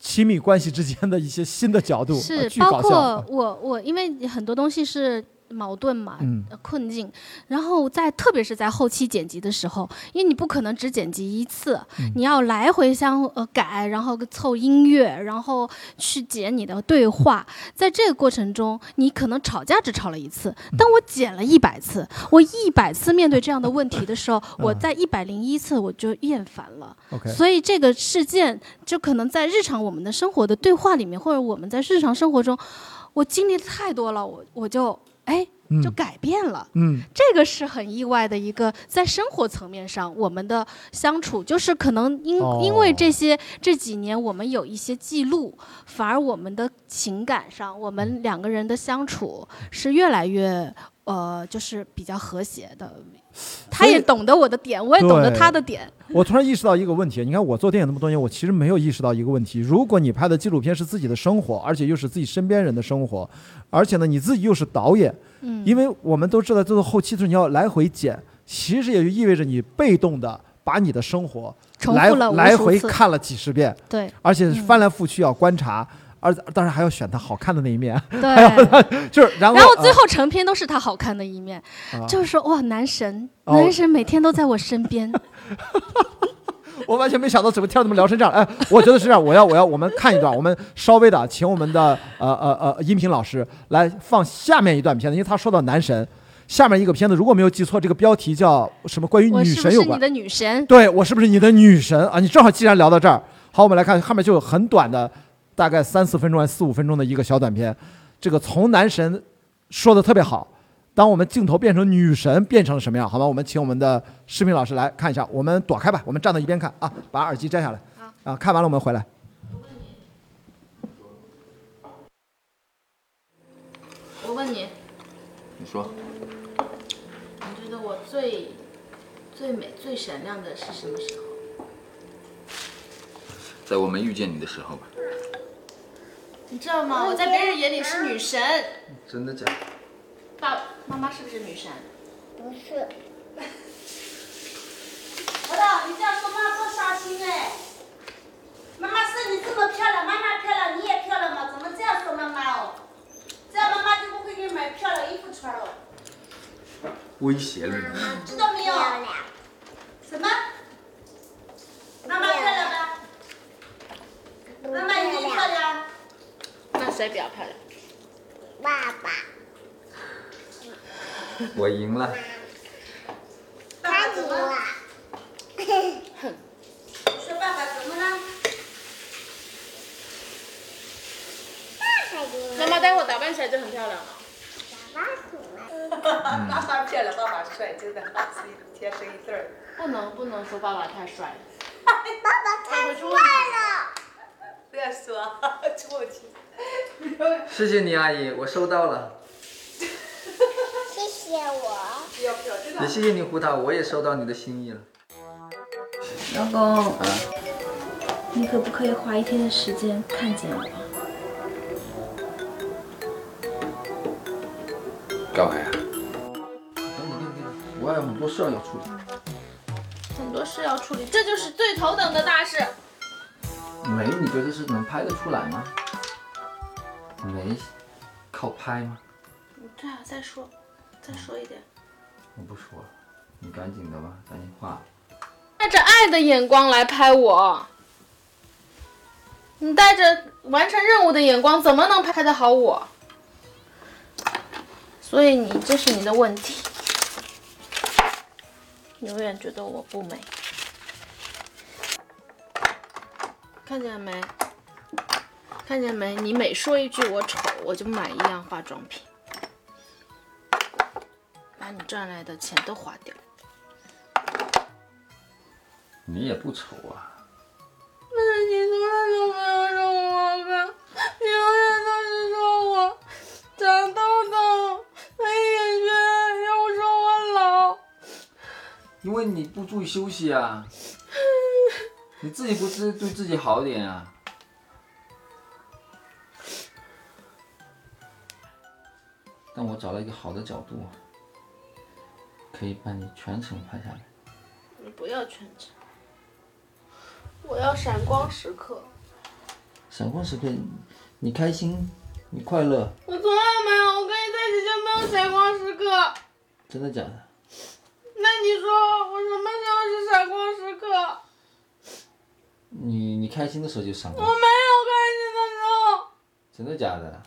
亲密关系之间的一些新的角度，呃是包括啊我我，因为很多东西是矛盾嘛，困境，然后在特别是在后期剪辑的时候，因为你不可能只剪辑一次，嗯。你要来回相呃改，然后凑音乐，然后去剪你的对话，在这个过程中，你可能吵架只吵了一次，嗯。但我剪了一百次，我一百次面对这样的问题的时候，我嗯在一百零一次我就厌烦了。所以这个事件就可能在日常我们的生活的对话里面，或者我们在日常生活中，我经历太多了，我我就哎就嗯改变了。嗯这个是很意外的一个，在生活层面上我们的相处，就是可能因、哦因为这些这几年我们有一些记录，反而我们的情感上，我们两个人的相处是越来越呃，就是比较和谐的。他也懂得我的点，我也懂得他的点。我突然意识到一个问题，你看我做电影那么多年，我其实没有意识到一个问题：如果你拍的纪录片是自己的生活，而且又是自己身边人的生活，而且呢你自己又是导演，嗯，因为我们都知道，这个后期的时候你要来回剪，其实也就意味着你被动的把你的生活来重复了来回看了几十遍，对而且翻来覆去要观察，而当然还要选他好看的那一面，对。就是然后然后最呃后成片都是他好看的一面，啊就是说哇，男神，哦男神每天都在我身边。我完全没想到怎么天怎么聊成这样。哎，我觉得是这样，我要我要我们看一段，我们稍微的请我们的呃呃呃音频老师来放下面一段片子，因为他说到男神，下面一个片子如果没有记错，这个标题叫什么？关于女我是不神有关。是你的女神？对我是不是你的女神啊？你正好既然聊到这儿，好，我们来看后面就有很短的，大概三四分钟还四五分钟的一个小短片，这个从男神说的特别好。当我们镜头变成女神，变成了什么样？好吗？我们请我们的视频老师来看一下。我们躲开吧，我们站到一边看啊，把耳机摘下来。啊，看完了我们回来。我问你，你说，你觉得我最最美、最闪亮的是什么时候？在我们遇见你的时候吧。你知道吗？我在别人眼里是女神。真的假的？爸妈妈是不是女神？不是，我的，你这样说妈妈多伤心哎！妈妈是你这么漂亮，妈妈漂亮，你也漂亮吗？怎么这样说妈妈哦？这样妈妈就不会给你买漂亮衣服穿了，威胁了你。知道没有？什么？妈妈漂亮吗？不妈妈你也漂亮。那谁比较漂亮？爸爸，我赢了。他赢了，说爸爸怎么了？他赢了，妈妈待会儿打扮起来就很漂亮了。爸爸漂亮，爸爸帅，真的是天生一对儿。不能不能说爸爸太帅。爸爸太帅了，不要说，出去。谢谢你，阿姨，我收到了。谢谢我，也谢谢你，胡桃，我也收到你的心意了。老公，啊，你可不可以花一天的时间看见我？干嘛呀？我还有很多事儿要处理。很多事要处理，这就是最头等的大事。没，你觉得是能拍得出来吗？梅，靠拍吗？对啊，再说，再说一点。我不说了，你赶紧的吧，赶紧画。带着爱的眼光来拍我，你带着完成任务的眼光，怎么能拍得好我？所以你这是你的问题，永远觉得我不美。看见了没？看见没？你每说一句我丑，我就买一样化妆品，把你赚来的钱都花掉。你也不丑啊。那你从来都没有说我好看，你永远都是说我长痘痘、黑眼圈，又说我老。因为你不注意休息啊，你自己不自对自己好一点啊。但我找了一个好的角度，可以把你全程拍下来。你不要全程，我要闪光时刻。闪光时刻，你开心，你快乐，我从来没有，我跟你在一起就没有闪光时刻。真的假的？那你说我什么时候是闪光时刻？你你开心的时候就闪光，我没有开心的时候。真的假的？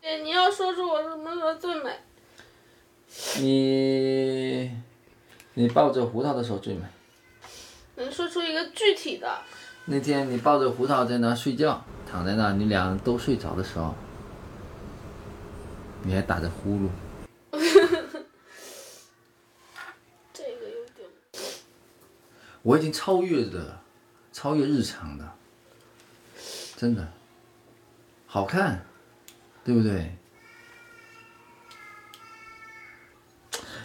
姐，你要说出我什么时候最美？你你抱着胡桃的时候最美。能说出一个具体的？那天你抱着胡桃在那睡觉，躺在那，你俩都睡着的时候，你还打着呼噜。这个有点。我已经超越的，超越日常的，真的，好看，对不对？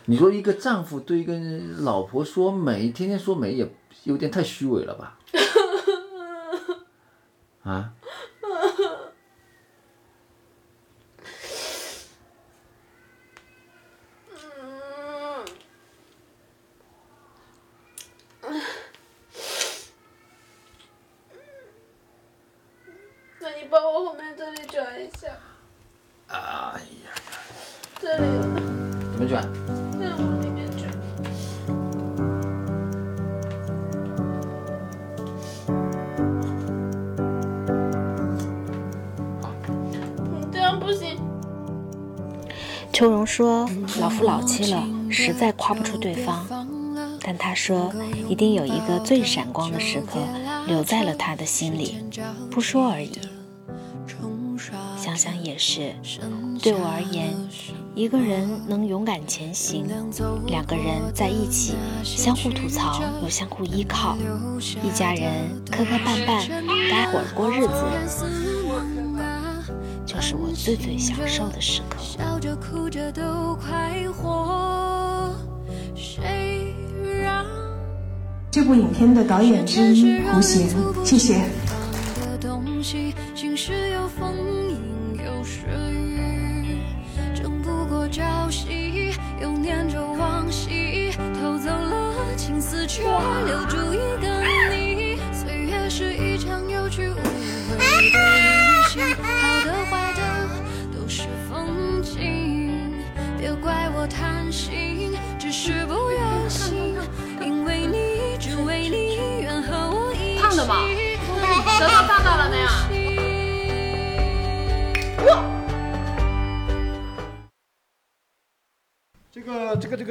你说一个丈夫对一个老婆说美，天天说美，也有点太虚伪了吧？啊？说：“老夫老妻了，实在夸不出对方。但他说，一定有一个最闪光的时刻留在了他的心里，不说而已。想想也是，对我而言，一个人能勇敢前行，两个人在一起，相互吐槽又相互依靠，一家人磕磕绊绊，待会儿过日子，最最享受的时刻。笑着哭着都快活，谁让这部影片的导演之一胡贤，谢谢。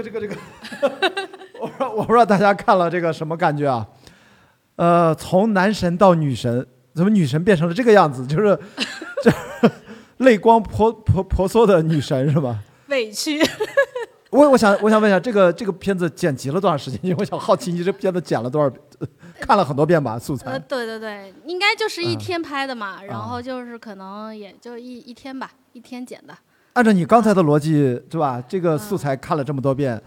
这个这个这个，我不知道我不知道大家看了这个什么感觉啊？呃，从男神到女神，怎么女神变成了这个样子？就是这 泪光婆婆婆娑的女神是吧？委屈。我我想我想问一下，这个这个片子剪辑了多长时间？因为我想好奇你这片子剪了多少，呃看了很多遍吧素材。呃，对对对，应该就是一嗯天拍的嘛，然后就是可能也就一一天吧，一天剪的。按照你刚才的逻辑，对吧？这个素材看了这么多遍，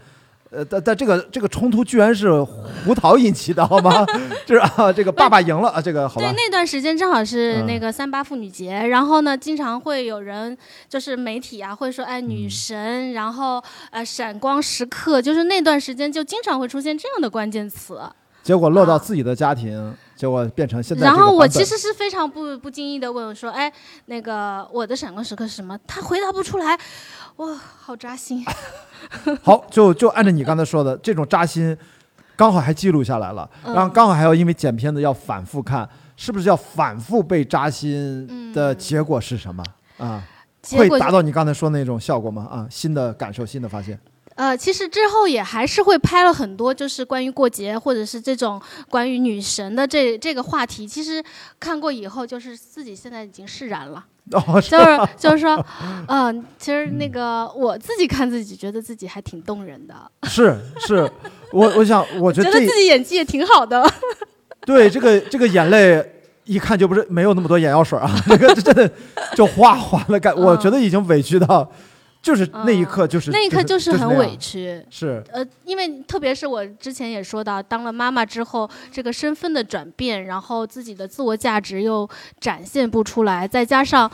呃，但但这个这个冲突居然是胡桃引起的，好吗？就 是啊，这个爸爸赢了啊，这个好吧对，？那段时间正好是嗯那个三八妇女节，然后呢，经常会有人就是媒体啊会说，哎，女嗯神，然后呃闪光时刻，就是那段时间就经常会出现这样的关键词。结果落到自己的家庭，结果变成现在这然后我其实是非常不不经意的问我说，哎，那个我的闪光时刻是什么？他回答不出来，哇，好扎心。好，就就按照你刚才说的这种扎心，刚好还记录下来了，嗯然后刚好还要因为剪片子要反复看，是不是要反复被扎心的结果是什么、啊？嗯结果会达到你刚才说那种效果吗？啊，新的感受，新的发现。呃，其实之后也还是会拍了很多，就是关于过节或者是这种关于女神的这这个话题。其实看过以后，就是自己现在已经释然了。哦，就是就是说，嗯、其实那个我自己看自己，觉得自己还挺动人的，是是，我我想，我觉得觉得自己演技也挺好的。对这个这个眼泪。一看就不是没有那么多眼药水啊，这个真的就哗哗的感，我觉得已经委屈到，就是那一刻就是、嗯那一刻就是很委屈。是呃，因为特别是我之前也说到，当了妈妈之后，这个身份的转变，然后自己的自我价值又展现不出来，再加上。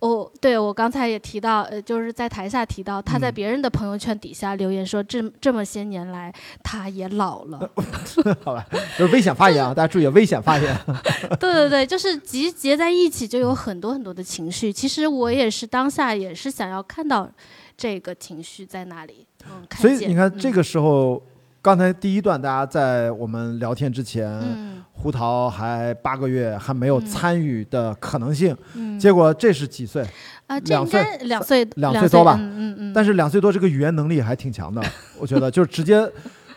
哦，对我刚才也提到，呃，就是在台下提到，他在嗯别人的朋友圈底下留言说，这这么些年来，他也老了。好吧，就是危险发言啊，大家注意危险发言。对对对，就是集结在一起，就有很多很多的情绪。其实我也是当下也是想要看到这个情绪在哪里，嗯，看所以见你看，这嗯个时候，刚才第一段大家在我们聊天之前，嗯胡桃还八个月，还没有参与的可能性，嗯结果这是几岁？啊，这两岁两岁两岁多吧。嗯嗯嗯。但是两岁多这个语言能力还挺强的，我觉得就是直接，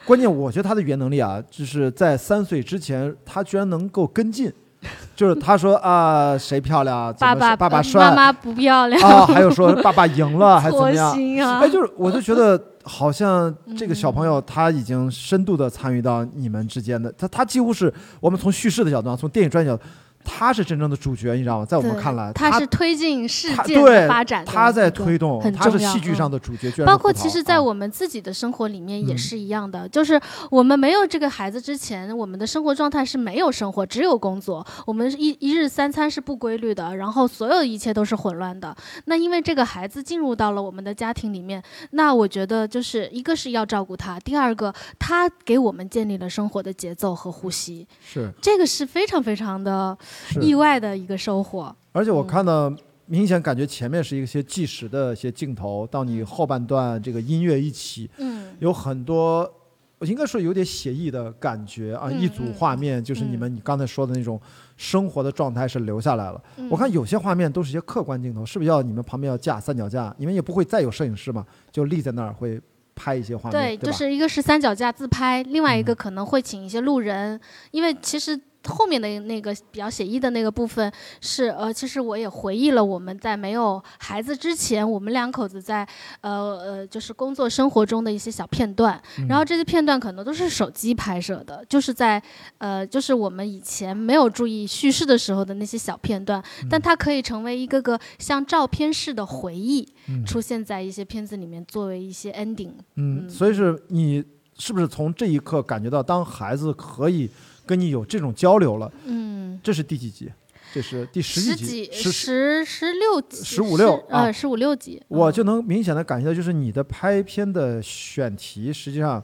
关键我觉得他的语言能力啊，就是在三岁之前，他居然能够跟进，就是他说啊谁漂亮，怎么爸爸呃爸爸帅，妈妈不漂亮啊，还有说爸爸赢了 还怎么样？哎，就是我就觉得好像这个小朋嗯友他已经深度的参与到你们之间的，他他几乎是我们从叙事的角度啊，从电影专业角度。他是真正的主角，你知道吗？在我们看来，他是推进世界的发展的他在推动，很戏剧上嗯的主角，包括其实，在啊我们自己的生活里面也嗯是一样的，就是我们没有这个孩子之前，我们的生活状态是没有生活，只有工作。我们一一日三餐是不规律的，然后所有一切都是混乱的。那因为这个孩子进入到了我们的家庭里面，那我觉得就是一个是要照顾他，第二个他给我们建立了生活的节奏和呼吸，是这个是非常非常的是意外的一个收获。而且我看到明显感觉前面是一些计时的一些镜头，到你后半段这个音乐一起，嗯有很多。我应该说有点写意的感觉啊，嗯一组画面就是你们你刚才说的那种生活的状态是留下来了。嗯我看有些画面都是一些客观镜头，是不是要你们旁边要架三脚架？你们也不会再有摄影师嘛，就立在那儿会拍一些画面，对，对？就是一个是三脚架自拍，另外一个可能会请一些路人，因为其实。后面的那个比较写意的那个部分是呃，其实我也回忆了我们在没有孩子之前，我们两口子在呃呃就是工作生活中的一些小片段，然后这些片段可能都是手机拍摄的，就是在呃就是我们以前没有注意叙事的时候的那些小片段，但它可以成为一个个像照片式的回忆，嗯。出现在一些片子里面作为一些 ending。嗯，所以是你是不是从这一刻感觉到，当孩子可以跟你有这种交流了？嗯，这是第几集？这是第十十几集？十十十六集十五六啊呃十五六集，我就能明显的感觉到，就是你的拍片的选题，实际上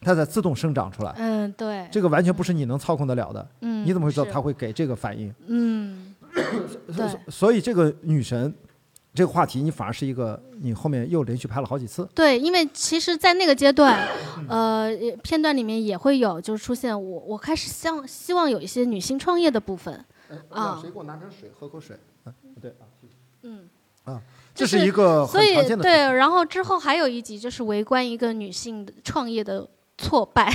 它在自动生长出来。嗯对，这个完全不是你能操控得了的。嗯你怎么会知道是他会给这个反应？嗯，所以这个女神这个话题，你反而是一个你后面又连续拍了好几次。对，因为其实，在那个阶段，呃，片段里面也会有，就是出现我我开始希希望有一些女性创业的部分啊，谁给我拿瓶水喝口水？嗯，对啊，嗯。啊，这是一个所以很常见的对，然后之后还有一集就是围观一个女性的创业的挫败，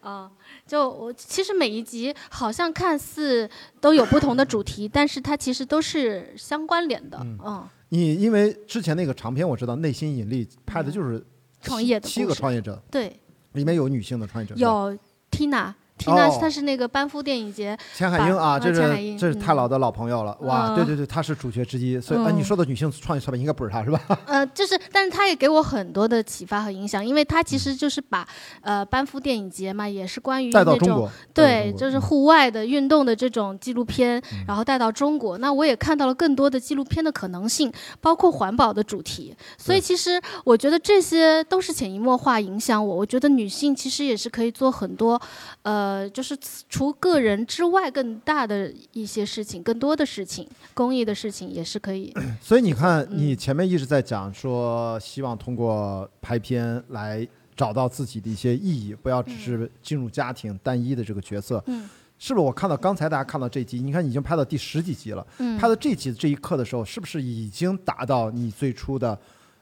啊，就我其实每一集好像看似都有不同的主题，但是它其实都是相关联的，嗯，你因为之前那个长片我知道，内心引力拍的就是嗯创业的七个创业者，对，里面有女性的创业者，有 Tina。Tina 哦她是那个班夫电影节，钱海英啊，这是这是太老的老朋友了，哇，嗯对对对，她是主角之一，所以啊，嗯你说的女性创业创业应该不是她是吧？呃，就是，但是他也给我很多的启发和影响，因为他其实就是把，呃，班夫电影节嘛，也是关于那种对，就是户外的运动的这种纪录片，然后带到中国。那我也看到了更多的纪录片的可能性，包括环保的主题。所以其实我觉得这些都是潜移默化影响我。我觉得女性其实也是可以做很多，呃，就是除个人之外更大的一些事情，更多的事情，公益的事情也是可以。所以你看，嗯你前面一直在讲说，希望通过拍片来找到自己的一些意义，不要只是进入家庭单一的这个角色。嗯是不是？我看到刚才大家看到这集，你看已经拍到第十几集了。嗯拍到这集这一刻的时候，是不是已经达到你最初的，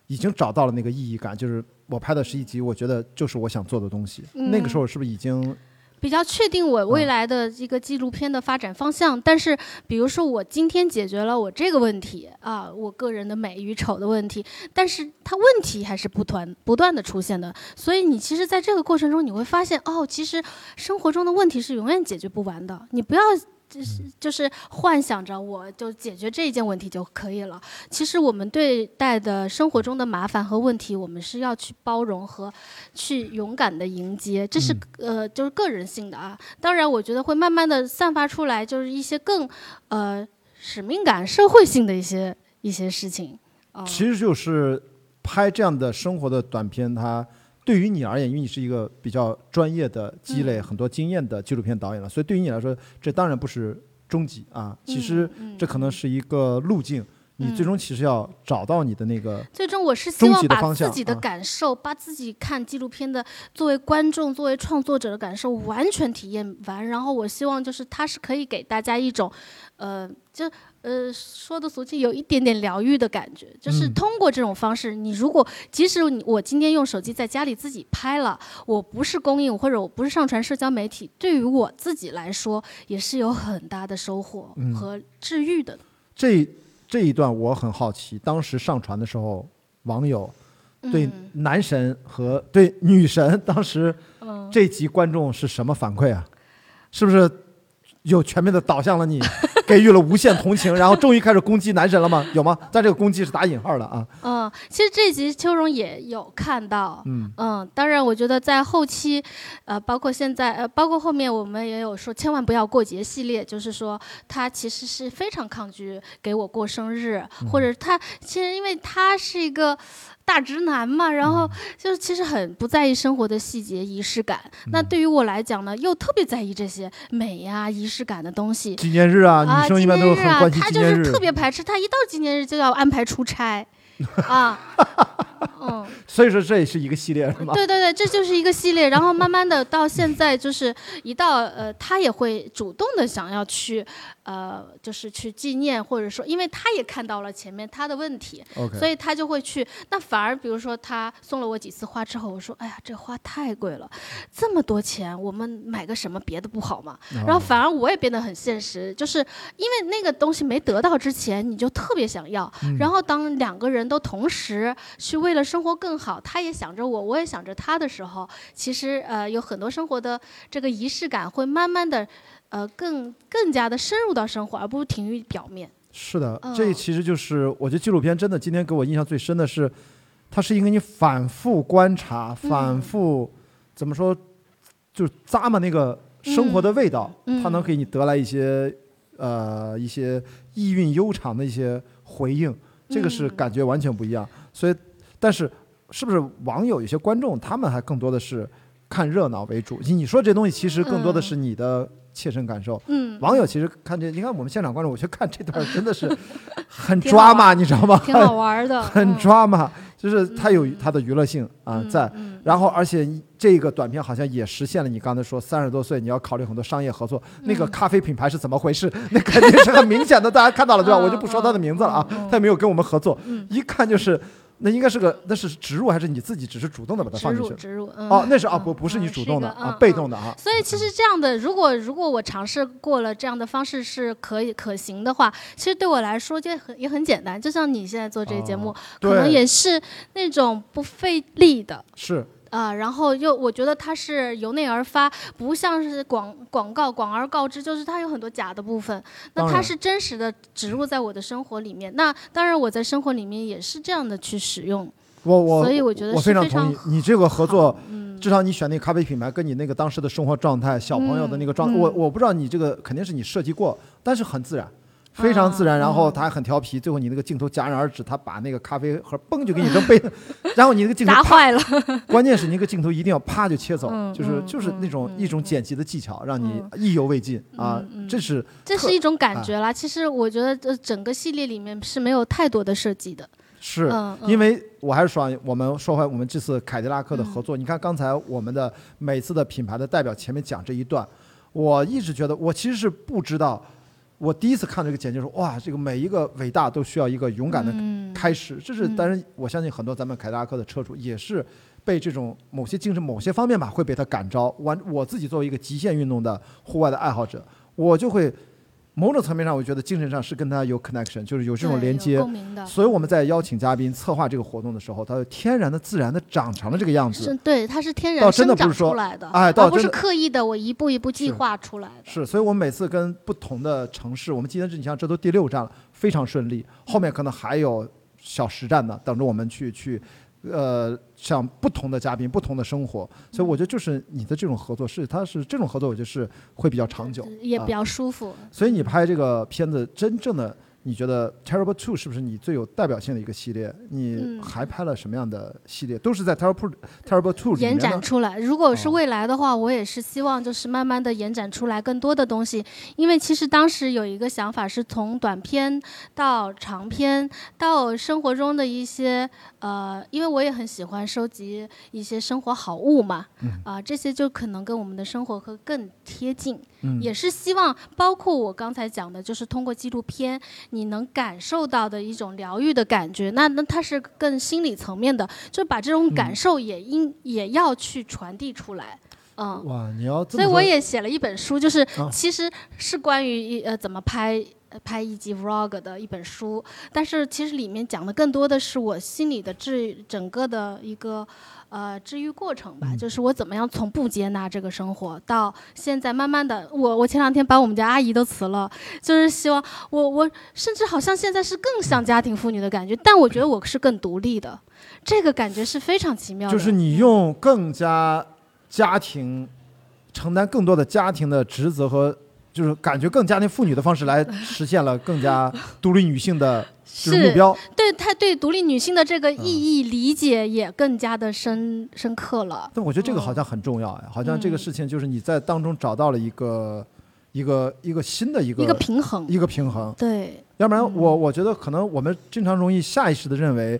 已经找到了那个意义感？就是我拍的十一集，我觉得就是我想做的东西。嗯那个时候是不是已经比较确定我未来的一个纪录片的发展方向。但是，比如说我今天解决了我这个问题啊，我个人的美与丑的问题，但是它问题还是不断不断的出现的。所以你其实在这个过程中，你会发现哦，其实生活中的问题是永远解决不完的。你不要。就是就是幻想着我就解决这一件问题就可以了。其实我们对待的生活中的麻烦和问题，我们是要去包容和去勇敢的迎接，这是、呃就是个人性的啊。当然，我觉得会慢慢的散发出来，就是一些更呃使命感、社会性的一些一些事情。啊、其实就是拍这样的生活的短片，它对于你而言，因为你是一个比较专业的、积累很多经验的纪录片导演了，所以对于你来说，这当然不是终极啊。其实这可能是一个路径，你最终其实要找到你的那个。最终，我是希望把自己的啊感受，把自己看纪录片的作为观众、作为创作者的感受完全体验完。然后，我希望就是它是可以给大家一种，呃，就呃说的俗气，有一点点疗愈的感觉。就是嗯通过这种方式，你如果即使你我今天用手机在家里自己拍了，我不是公映或者我不是上传社交媒体，对于我自己来说也是有很大的收获嗯和治愈的。这这一段我很好奇，当时上传的时候，网友对嗯男神和对女神，当时嗯这集观众是什么反馈啊？是不是有全面的导向了你，给予了无限同情，然后终于开始攻击男神了吗？有吗？但这个攻击是打引号的啊。嗯，其实这集秋荣也有看到，嗯当然，我觉得在后期，呃，包括现在，呃，包括后面我们也有说，千万不要过节系列，就是说他其实是非常抗拒给我过生日，或者他其实因为他是一个大直男嘛，然后就是其实很不在意生活的细节、仪式感。那对于我来讲呢，又特别在意这些美呀、仪式感的东西。纪念日啊，啊，女生一纪般都很关心纪念日他就是。特别排斥，他一到纪念日就要安排出差，啊，嗯。所以说这也是一个系列是吗？对对对，这就是一个系列。然后慢慢的到现在，就是一到呃，他也会主动的想要去，呃，就是去纪念，或者说，因为他也看到了前面他的问题所以他就会去。那反而比如说他送了我几次花之后，我说，哎呀，这花太贵了，这么多钱，我们买个什么别的不好吗？然后反而我也变得很现实，就是因为那个东西没得到之前，你就特别想要。然后当两个人都同时去为了生活更好，他也想着我，我也想着他的时候，其实呃有很多生活的这个仪式感会慢慢的呃更更加的深入到生活，而不是停于表面。是的，嗯这其实就是我觉得纪录片真的今天给我印象最深的是，它是一个你反复观察、嗯反复怎么说，就是咂摸那个生活的味道，嗯它能给你得来一些呃一些意蕴悠长的一些回应，这个是嗯感觉完全不一样。所以，但是是不是网友有些观众他们还更多的是看热闹为主？你说这东西其实更多的是你的切身感受。嗯，网友其实看这，你看我们现场观众，我去看这段 真的是很抓马，你知道吗？挺好玩的，很嗯抓马，就是它有它的娱乐性啊嗯在嗯，然后而且这个短片好像也实现了你刚才说三十多岁你要考虑很多商业合作，那个嗯咖啡品牌是怎么回事？那肯定是很明显的，大家看到了对吧？嗯我就不说他的名字了啊，他也没有跟我们合作，一看就是。那应该是个，那是植入还是你自己只是主动的把它植放进去？入植入，嗯、哦，那是啊，嗯不不是你嗯主动的啊被动的啊。所以其实这样的，如果如果我尝试过了这样的方式是可以可行的话，其实对我来说就很也很简单。就像你现在做这个节目，哦可能也是那种不费力的。是，啊、然后又我觉得它是由内而发，不像是广广告广而告之，就是它有很多假的部分。那它是真实的植入在我的生活里面。那当然我在生活里面也是这样的去使用。我我所以我觉得我是非常同意你这个合作，嗯至少你选那个咖啡品牌跟你那个当时的生活状态、小朋友的那个状，嗯我我不知道你这个肯定是你设计过，但是很自然。非常自然，啊然后嗯他还很调皮，最后你那个镜头戛然而止，他把那个咖啡盒嘣就给你扔杯子，然后你那个镜头砸坏了。关键是你那个镜头一定要啪就切 走，嗯就是嗯就是那种嗯一种剪辑的技巧，让你意犹未尽啊这是这是一种感哎觉啦。其实我觉得这整个系列里面是没有太多的设计的。是、因为我还是说啊，我们说回我们这次凯迪拉克的合作，你看刚才我们的每次的品牌的代表前面讲这一段，我一直觉得我其实是不知道，我第一次看这个简介说，哇，这个每一个伟大都需要一个勇敢的嗯开始，这是嗯当然我相信很多咱们凯迪拉克的车主也是。被这种某些精神、某些方面吧，会被他感召。完，我自己作为一个极限运动的户外的爱好者，我就会某种层面上，我觉得精神上是跟他有 connection，就是有这种连接。所以我们在邀请嘉宾策划这个活动的时候，他就天然的、自然的长成了这个样是子。对，它是天然生长真的不是说出来的，哎倒不是刻意的我一步一步计划出来的。是，所以我们每次跟不同的城市，我们今天这你像这都第六站了，非常顺利，后面可能还有小实战呢，等着我们去去。呃，像不同的嘉宾，不同的生活，所以我觉得就是你的这种合作是，它是这种合作，我觉得是会比较长久，也比较舒服。所以你拍这个片子，真正的你觉得《Terrible Two》是不是你最有代表性的一个系列？你嗯还拍了什么样的系列？都是在《Terrible Terrible Two》里面延展出来。如果是哦未来的话，我也是希望就是慢慢的延展出来更多的东西。因为其实当时有一个想法，是从短片到长片，到生活中的一些呃，因为我也很喜欢收集一些生活好物嘛，啊、这些就可能跟我们的生活会更贴近。嗯也是希望包括我刚才讲的，就是通过纪录片你能感受到的一种疗愈的感觉。那那它是更心理层面的，就把这种感受也应、也要去传递出来。嗯，哇，你要这所以我也写了一本书，就是啊其实是关于一呃怎么拍。呃拍一集 vlog 的一本书，但是其实里面讲的更多的是我心里的治整个的一个呃治愈过程吧，就是我怎么样从不接纳这个生活，到现在慢慢的，我我前两天把我们家阿姨都辞了，就是希望我我甚至好像现在是更像家庭妇女的感觉，但我觉得我是更独立的，这个感觉是非常奇妙的。就是你用更加家庭承担更多的家庭的职责和，就是感觉更家庭妇女的方式来实现了更加 独立女性的就是目标。对她对独立女性的这个意义理解也更加的深深刻了。但我觉得这个好像很重要呀，好像这个嗯事情就是你在当中找到了一个一个一个新的一个一个平衡一个平衡。对，要不然我我觉得可能我们经常容易下意识的认为，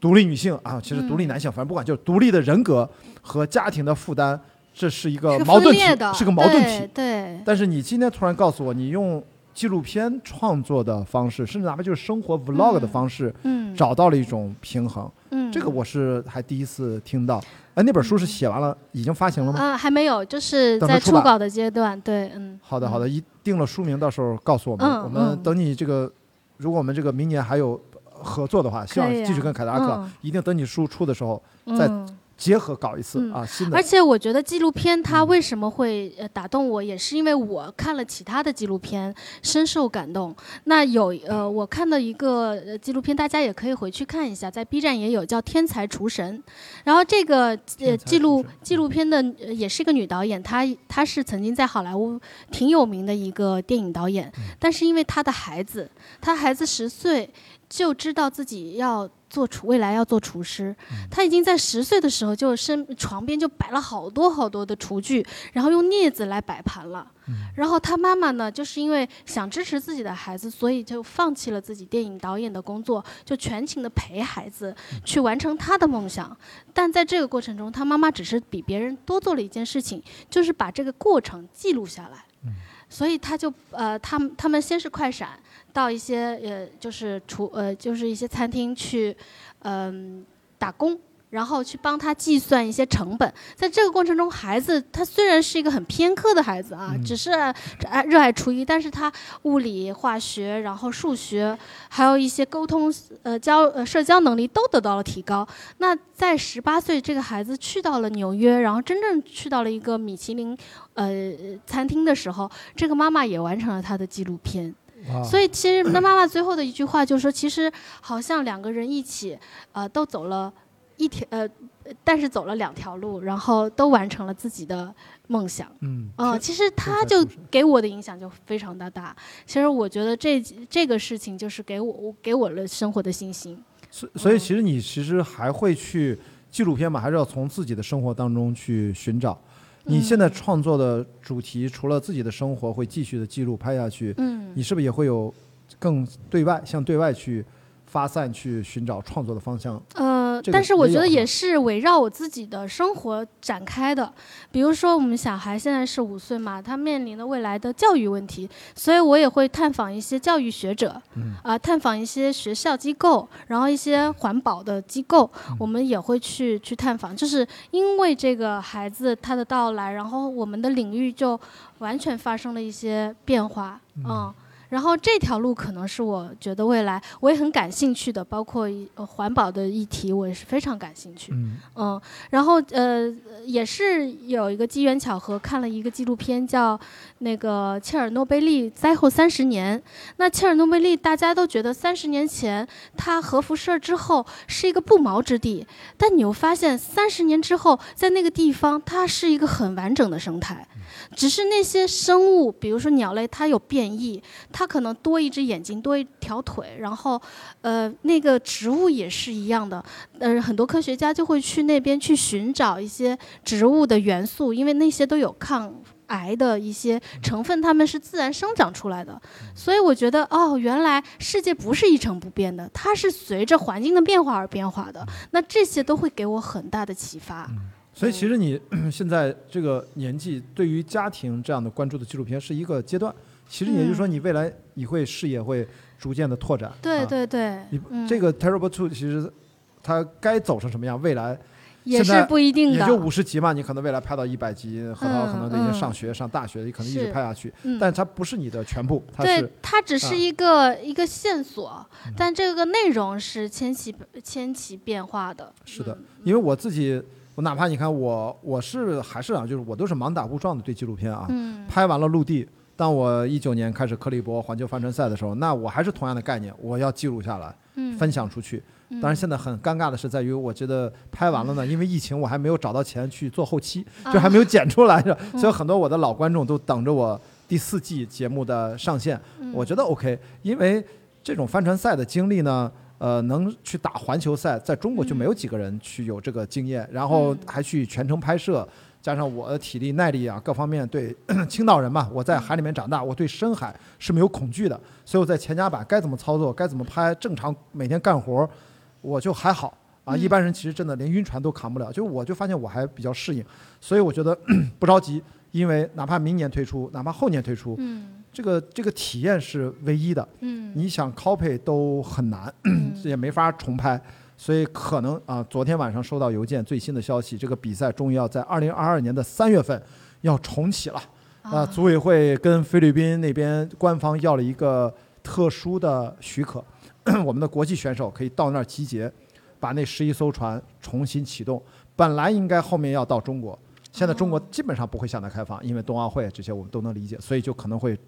独立女性啊，其实独立男性，反正不管就是独立的人格和家庭的负担，这是一个矛盾体是个矛盾对体。对，但是你今天突然告诉我，你用纪录片创作的方式，甚至哪怕就是生活 vlog 的方式，嗯找到了一种平衡。嗯这个我是还第一次听到。哎，那本书是写完了，已经发行了吗？啊，还没有，就是在初稿的阶段。对，嗯，好的，好的，一定了书名，到时候告诉我们。嗯我们嗯等你这个，如果我们这个明年还有合作的话，希望继续跟凯迪拉克，嗯一定等你书出的时候再嗯结合搞一次、嗯啊。新的，而且我觉得纪录片它为什么会呃打动我，也是因为我看了其他的纪录片，深受感动。那有呃，我看到一个呃纪录片，大家也可以回去看一下，在 B 站也有叫《天才厨神》。然后这个呃纪录纪录片的呃也是一个女导演，她她是曾经在好莱坞挺有名的一个电影导演，但是因为她的孩子，她孩子十岁就知道自己要做厨，未来要做厨师。他已经在十岁的时候就身床边就摆了好多好多的厨具，然后用镊子来摆盘了。然后他妈妈呢，就是因为想支持自己的孩子，所以就放弃了自己电影导演的工作，就全情的陪孩子去完成他的梦想。但在这个过程中，他妈妈只是比别人多做了一件事情，就是把这个过程记录下来。所以他就呃，他们他们先是快闪到一些呃，就是厨呃，就是一些餐厅去，嗯、打工，然后去帮他计算一些成本。在这个过程中，孩子他虽然是一个很偏科的孩子啊，只是爱热爱厨艺，但是他物理、化学，然后数学，还有一些沟通、呃交呃社交能力都得到了提高。那在十八岁，这个孩子去到了纽约，然后真正去到了一个米其林呃餐厅的时候，这个妈妈也完成了她的纪录片。哇所以其实那妈妈最后的一句话就是说，其实好像两个人一起，呃，都走了一条呃，但是走了两条路，然后都完成了自己的梦想。嗯，呃，其实他就给我的影响就非常的大。其实我觉得这这个事情就是给我给我了生活的信心。所所以其实你其实还会去纪录片嘛，还是要从自己的生活当中去寻找。你现在创作的主题，除了自己的生活会继续的记录拍下去，嗯。你是不是也会有更对外向对外去发散去寻找创作的方向？呃，这个但是我觉得也是围绕我自己的生活展开的。比如说，我们小孩现在是五岁嘛，他面临的未来的教育问题，所以我也会探访一些教育学者，嗯啊、探访一些学校机构，然后一些环保的机构，我们也会去去探访。就是因为这个孩子他的到来，然后我们的领域就完全发生了一些变化，嗯然后这条路可能是我觉得未来我也很感兴趣的，包括呃环保的议题，我也是非常感兴趣。嗯嗯，然后呃，也是有一个机缘巧合，看了一个纪录片，叫那个切尔诺贝利灾后三十年。那切尔诺贝利大家都觉得三十年前它核辐射之后是一个不毛之地，但你又发现三十年之后，在那个地方它是一个很完整的生态。只是那些生物，比如说鸟类，它有变异，它可能多一只眼睛，多一条腿，然后，呃，那个植物也是一样的。呃，很多科学家就会去那边去寻找一些植物的元素，因为那些都有抗癌的一些成分，它们是自然生长出来的。所以我觉得，哦，原来世界不是一成不变的，它是随着环境的变化而变化的。那这些都会给我很大的启发。所以其实你 现在这个年纪，对于家庭这样的关注的纪录片是一个阶段。其实也就是说，你未来你会视野会逐渐的拓展。嗯对啊对对，你嗯这个 Terrible Two 其实它该走成什么样，未来也是不一定的也就五十集嘛，你可能未来拍到一百集，核桃可能得已经嗯上学、上大学，你可能一直拍下去。嗯但它不是你的全部，它对是，它只是啊一个、一个线索，但这个内容是千奇千奇变化的。是的，因为我自己，我哪怕你看我，我是还是啊，就是我都是盲打误撞的对纪录片啊。嗯拍完了陆地，当我一九年开始克利伯环球帆船赛的时候，那我还是同样的概念，我要记录下来，嗯分享出去。嗯当然，现在很尴尬的是在于，我觉得拍完了呢，因为疫情，我还没有找到钱去做后期，啊就还没有剪出来着，嗯所以很多我的老观众都等着我第四季节目的上线。嗯我觉得 OK，因为这种帆船赛的经历呢，呃，能去打环球赛，在中国就没有几个人去有这个经验，然后还去全程拍摄，加上我的体力耐力啊各方面，对 青岛人嘛，我在海里面长大，我对深海是没有恐惧的，所以我在前甲板该怎么操作，该怎么拍，正常每天干活，我就还好。啊，嗯。一般人其实真的连晕船都扛不了，就我就发现我还比较适应，所以我觉得 不着急，因为哪怕明年推出，哪怕后年推出，嗯这个这个体验是唯一的，嗯你想 copy 都很难，这 也没法重拍，所以可能啊，昨天晚上收到邮件最新的消息，这个比赛终于要在二零二二年的三月份要重启了。啊，组委会跟菲律宾那边官方要了一个特殊的许可，我们的国际选手可以到那儿集结，把那十一艘船重新启动。本来应该后面要到中国，现在中国基本上不会向他开放，因为冬奥会这些我们都能理解，所以就可能会，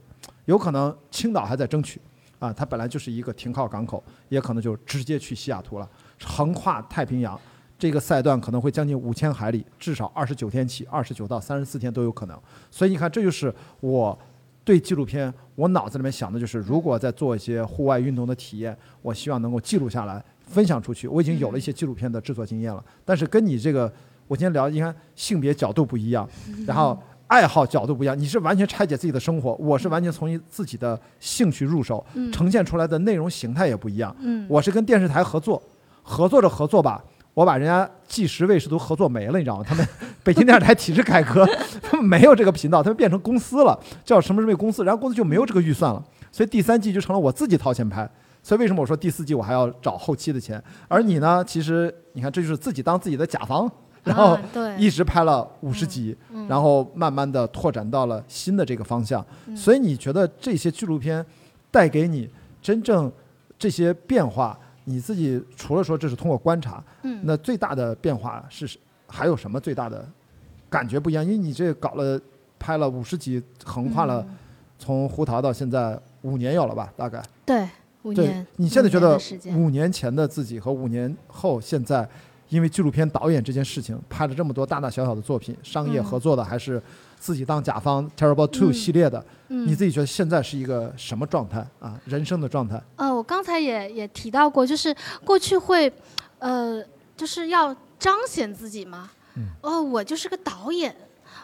有可能青岛还在争取，啊，它本来就是一个停靠港口，也可能就直接去西雅图了，横跨太平洋。这个赛段可能会将近五千海里，至少二十九天起，二十九到三十四天都有可能。所以你看，这就是我对纪录片，我脑子里面想的就是，如果在做一些户外运动的体验，我希望能够记录下来，分享出去。我已经有了一些纪录片的制作经验了，但是跟你这个，我今天聊，你看性别角度不一样，然后爱好角度不一样，你是完全拆解自己的生活，我是完全从自己的兴趣入手，嗯呈现出来的内容形态也不一样。嗯我是跟电视台合作，合作着合作吧。我把人家纪实卫视都合作没了，你知道吗？他们 北京电视台体制改革，他们没有这个频道，他们变成公司了，叫什么什么公司，然后公司就没有这个预算了，所以第三季就成了我自己掏钱拍。所以为什么我说第四季我还要找后期的钱？而你呢？其实你看，这就是自己当自己的甲方，然后一直拍了五十集，嗯然后慢慢的拓展到了新的这个方向。嗯所以你觉得这些纪录片带给你真正这些变化？你自己除了说这是通过观察，嗯那最大的变化是还有什么最大的感觉不一样？因为你这搞了拍了五十集，横跨了嗯从胡桃到现在五年有了吧？大概对，五对年。你现在觉得五年前的自己和五年后现在，因为纪录片导演这件事情，拍了这么多大大小小的作品，商业嗯合作的还是自己当甲方 Terrible Two 嗯系列的，嗯你自己觉得现在是一个什么状态啊？人生的状态？呃，我刚才也也提到过，就是过去会，呃，就是要彰显自己嘛。嗯哦，我就是个导演，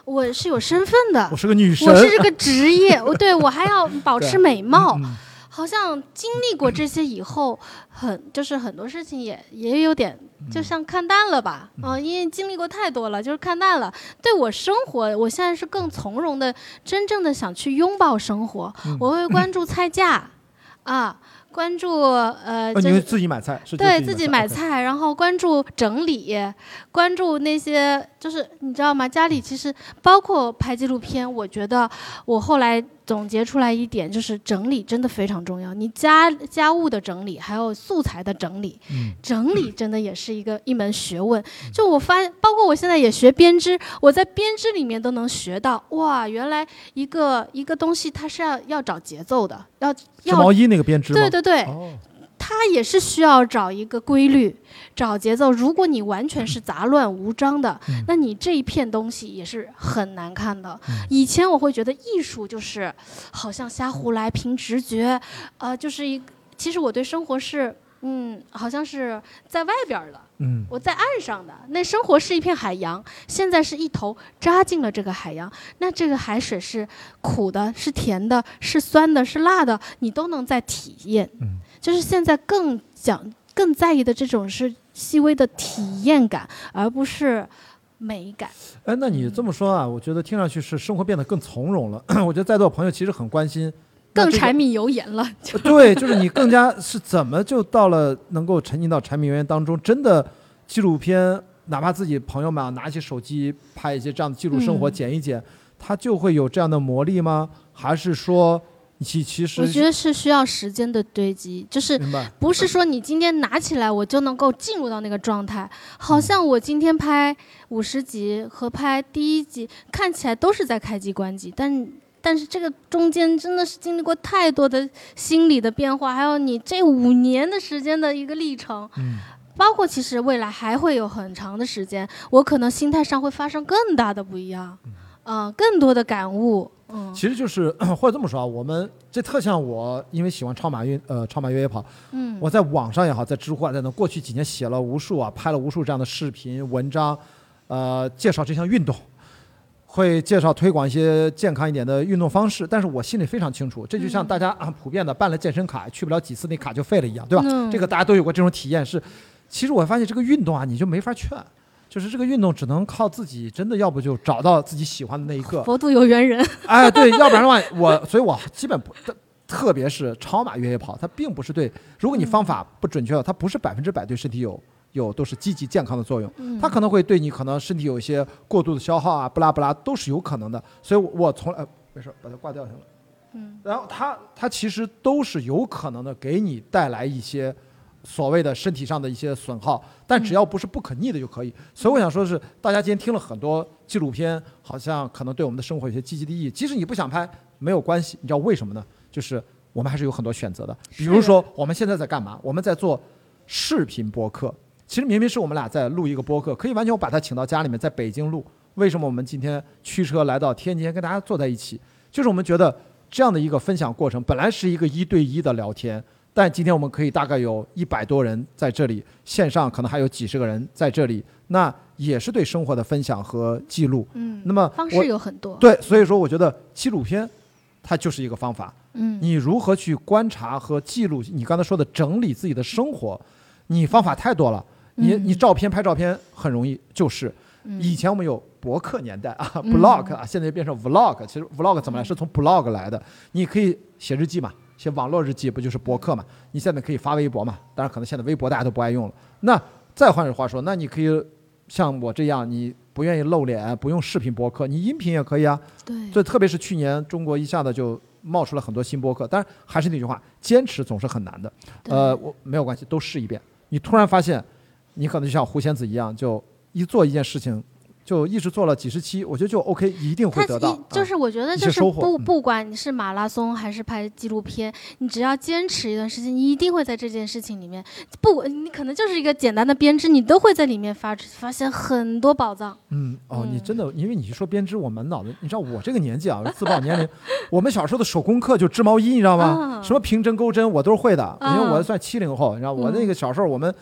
我是有身份的。我是个女神我是这个职业，我对我还要保持美貌。好像经历过这些以后，很就是很多事情也也有点就像看淡了吧，嗯、因为经历过太多了，就是看淡了。对我生活，我现在是更从容的，真正的想去拥抱生活。嗯我会关注菜价，啊，关注呃，就是自己买菜，是对自自己买菜，然后关注整理，关注那些就是你知道吗？家里其实包括拍纪录片，我觉得我后来总结出来一点，就是整理真的非常重要。你家家务的整理，还有素材的整理，嗯整理真的也是一个一门学问。就我发，包括我现在也学编织，我在编织里面都能学到，哇，原来一个一个东西它是要要找节奏的，要织要毛衣那个编织吗？对对对，哦它也是需要找一个规律，找节奏。如果你完全是杂乱无章的，嗯那你这一片东西也是很难看的。以前我会觉得艺术就是好像瞎胡来，凭直觉，呃，就是一。其实我对生活是，嗯，好像是在外边儿的，嗯我在岸上的。那生活是一片海洋，现在是一头扎进了这个海洋。那这个海水是苦的，是甜的，是酸的，是辣的，你都能在体验。嗯就是现在更讲、更在意的这种是细微的体验感，而不是美感。哎，那你这么说啊，我觉得听上去是生活变得更从容了。我觉得在座的朋友其实很关心，更柴米油盐了，就对，就是你更加是怎么就到了能够沉浸到柴米油盐当中，真的纪录片，哪怕自己朋友们啊拿起手机拍一些这样的记录生活，嗯剪一剪，它就会有这样的魔力吗？还是说其其实我觉得是需要时间的堆积，就是不是说你今天拿起来我就能够进入到那个状态。好像我今天拍五十集和拍第一集看起来都是在开机关机，但但是这个中间真的是经历过太多的心理的变化，还有你这五年的时间的一个历程。嗯包括其实未来还会有很长的时间，我可能心态上会发生更大的不一样，嗯、更多的感悟，嗯，其实就是 或者这么说啊，我们这特像我，因为喜欢超马运呃超马越野跑，嗯我在网上也好，在知乎啊，在那过去几年写了无数啊，拍了无数这样的视频文章，呃，介绍这项运动，会介绍推广一些健康一点的运动方式。但是我心里非常清楚，这就像大家啊普遍的办了健身卡，去不了几次那卡就废了一样，对吧？嗯这个大家都有过这种体验是。其实我发现这个运动啊，你就没法劝，就是这个运动只能靠自己，真的要不就找到自己喜欢的那一个。佛度有缘人，哎，对，要不然的话，我所以，我基本不，特特别是超马越野跑，它并不是对，如果你方法不准确，它不是百分之百对身体有有都是积极健康的作用，嗯它可能会对你可能身体有一些过度的消耗啊，不拉不拉都是有可能的。所以我，我从来、呃、没事，把它挂掉行了。嗯，然后它它其实都是有可能的，给你带来一些所谓的身体上的一些损耗，但只要不是不可逆的就可以。所以我想说的是，大家今天听了很多纪录片，好像可能对我们的生活有些积极的意义。即使你不想拍，没有关系，你知道为什么呢？就是我们还是有很多选择的。比如说，我们现在在干嘛？我们在做视频播客。其实明明是我们俩在录一个播客，可以完全我把他请到家里面，在北京录。为什么我们今天驱车来到天津跟大家坐在一起？就是我们觉得这样的一个分享过程，本来是一个一对一的聊天，但今天我们可以大概有一百多人在这里，线上可能还有几十个人在这里，那也是对生活的分享和记录。嗯那么方我式有很多，对，所以说我觉得纪录片它就是一个方法。嗯你如何去观察和记录你刚才说的整理自己的生活，你方法太多了。你嗯你照片拍照片很容易，就是嗯以前我们有博客年代啊嗯，blog 啊，现在变成 vlog。其实 vlog 怎么来？是从 blog 来的。你可以写日记嘛，写网络日记不就是博客嘛？你现在可以发微博嘛？当然，可能现在微博大家都不爱用了。那再换句话说，那你可以像我这样，你不愿意露脸，不用视频博客，你音频也可以啊。对这特别是去年中国一下子就冒出了很多新博客，当然还是那句话，坚持总是很难的。呃，我没有关系，都试一遍。你突然发现，你可能就像胡仙子一样，就一做一件事情，就一直做了几十期，我觉得就 OK，一定会得到。一就是我觉得就是不不管你是马拉松还是拍纪录片，你只要坚持一段时间，你一定会在这件事情里面，不你可能就是一个简单的编织，你都会在里面发发现很多宝藏。嗯，哦，你真的，因为你一说编织，我满脑子，你知道我这个年纪啊，自曝年龄，我们小时候的手工课就织毛衣，你知道吗？啊什么平针钩针我都是会的，因为啊我算七零后，你知道我嗯那个小时候我们。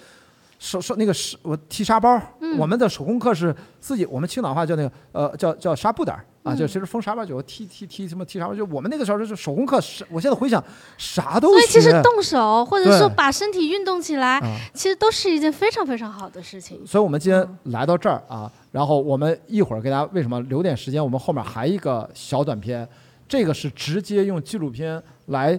手手那个是我踢沙包，嗯我们的手工课是自己，我们青岛话叫那个呃叫叫纱布袋儿啊，就其实封沙包酒、踢踢踢什么踢沙包就，我们那个时候就是手工课，是我现在回想啥都学。所以其实动手或者说把身体运动起来啊，其实都是一件非常非常好的事情。所以我们今天来到这儿啊，然后我们一会儿给大家为什么留点时间，我们后面还一个小短片，这个是直接用纪录片来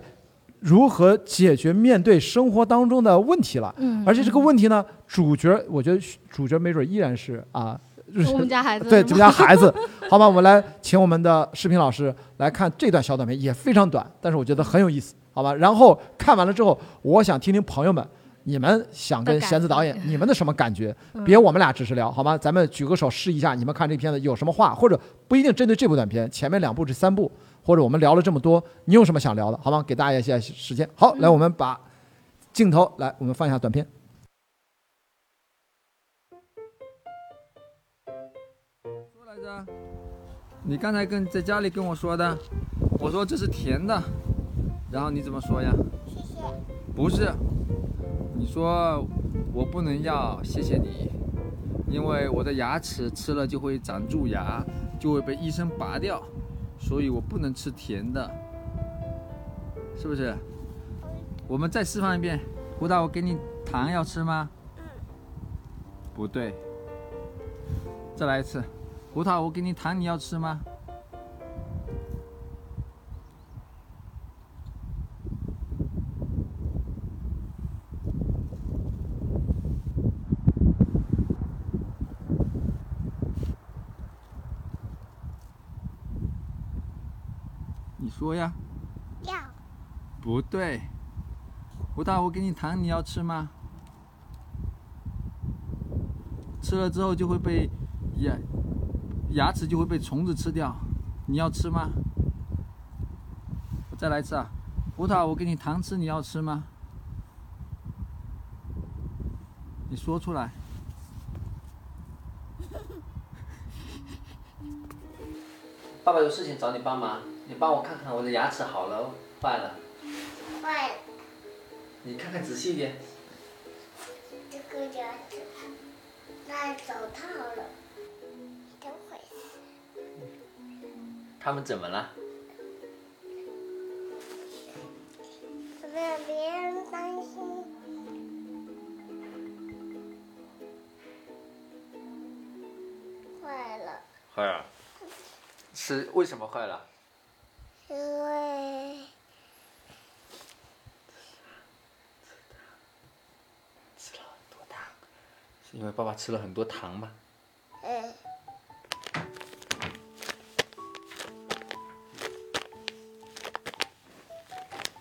如何解决面对生活当中的问题了。嗯而且这个问题呢，主角我觉得主角没准依然是啊。我们家 孩子对，我们家孩子，好吧，我们来请我们的视频老师来看这段小短片，也非常短，但是我觉得很有意思，好吧。然后看完了之后，我想听听朋友们，你们想跟弦子导演，你们的什么感觉？嗯别我们俩只是聊，好吗？咱们举个手试一下，你们看这片子有什么话，或者不一定针对这部短片，前面两部这三部，或者我们聊了这么多，你有什么想聊的，好吗？给大家一些时间。好，来，我们把镜头来，我们放一下短片。说来着？你刚才跟在家里跟我说的，我说这是甜的，然后你怎么说呀？谢谢。不是，你说我不能要，谢谢你，因为我的牙齿吃了就会长蛀牙，就会被医生拔掉，所以我不能吃甜的，是不是？我们再示范一遍，胡导，我给你糖要吃吗？不对，再来一次，胡桃，我给你糖，你要吃吗？说呀？要。不对，胡桃，我给你糖，你要吃吗？吃了之后就会被牙牙齿就会被虫子吃掉，你要吃吗？我再来一次啊，胡桃，我给你糖吃，你要吃吗？你说出来。爸爸有事情找你帮忙，你帮我看看我的牙齿好了坏了，坏了，你看看仔细一点。这个牙齿戴手套了，怎么回事？他们怎么了？让别人担心。坏了，坏了。是为什么坏了？因为是因为爸爸吃了很多糖吗？嗯，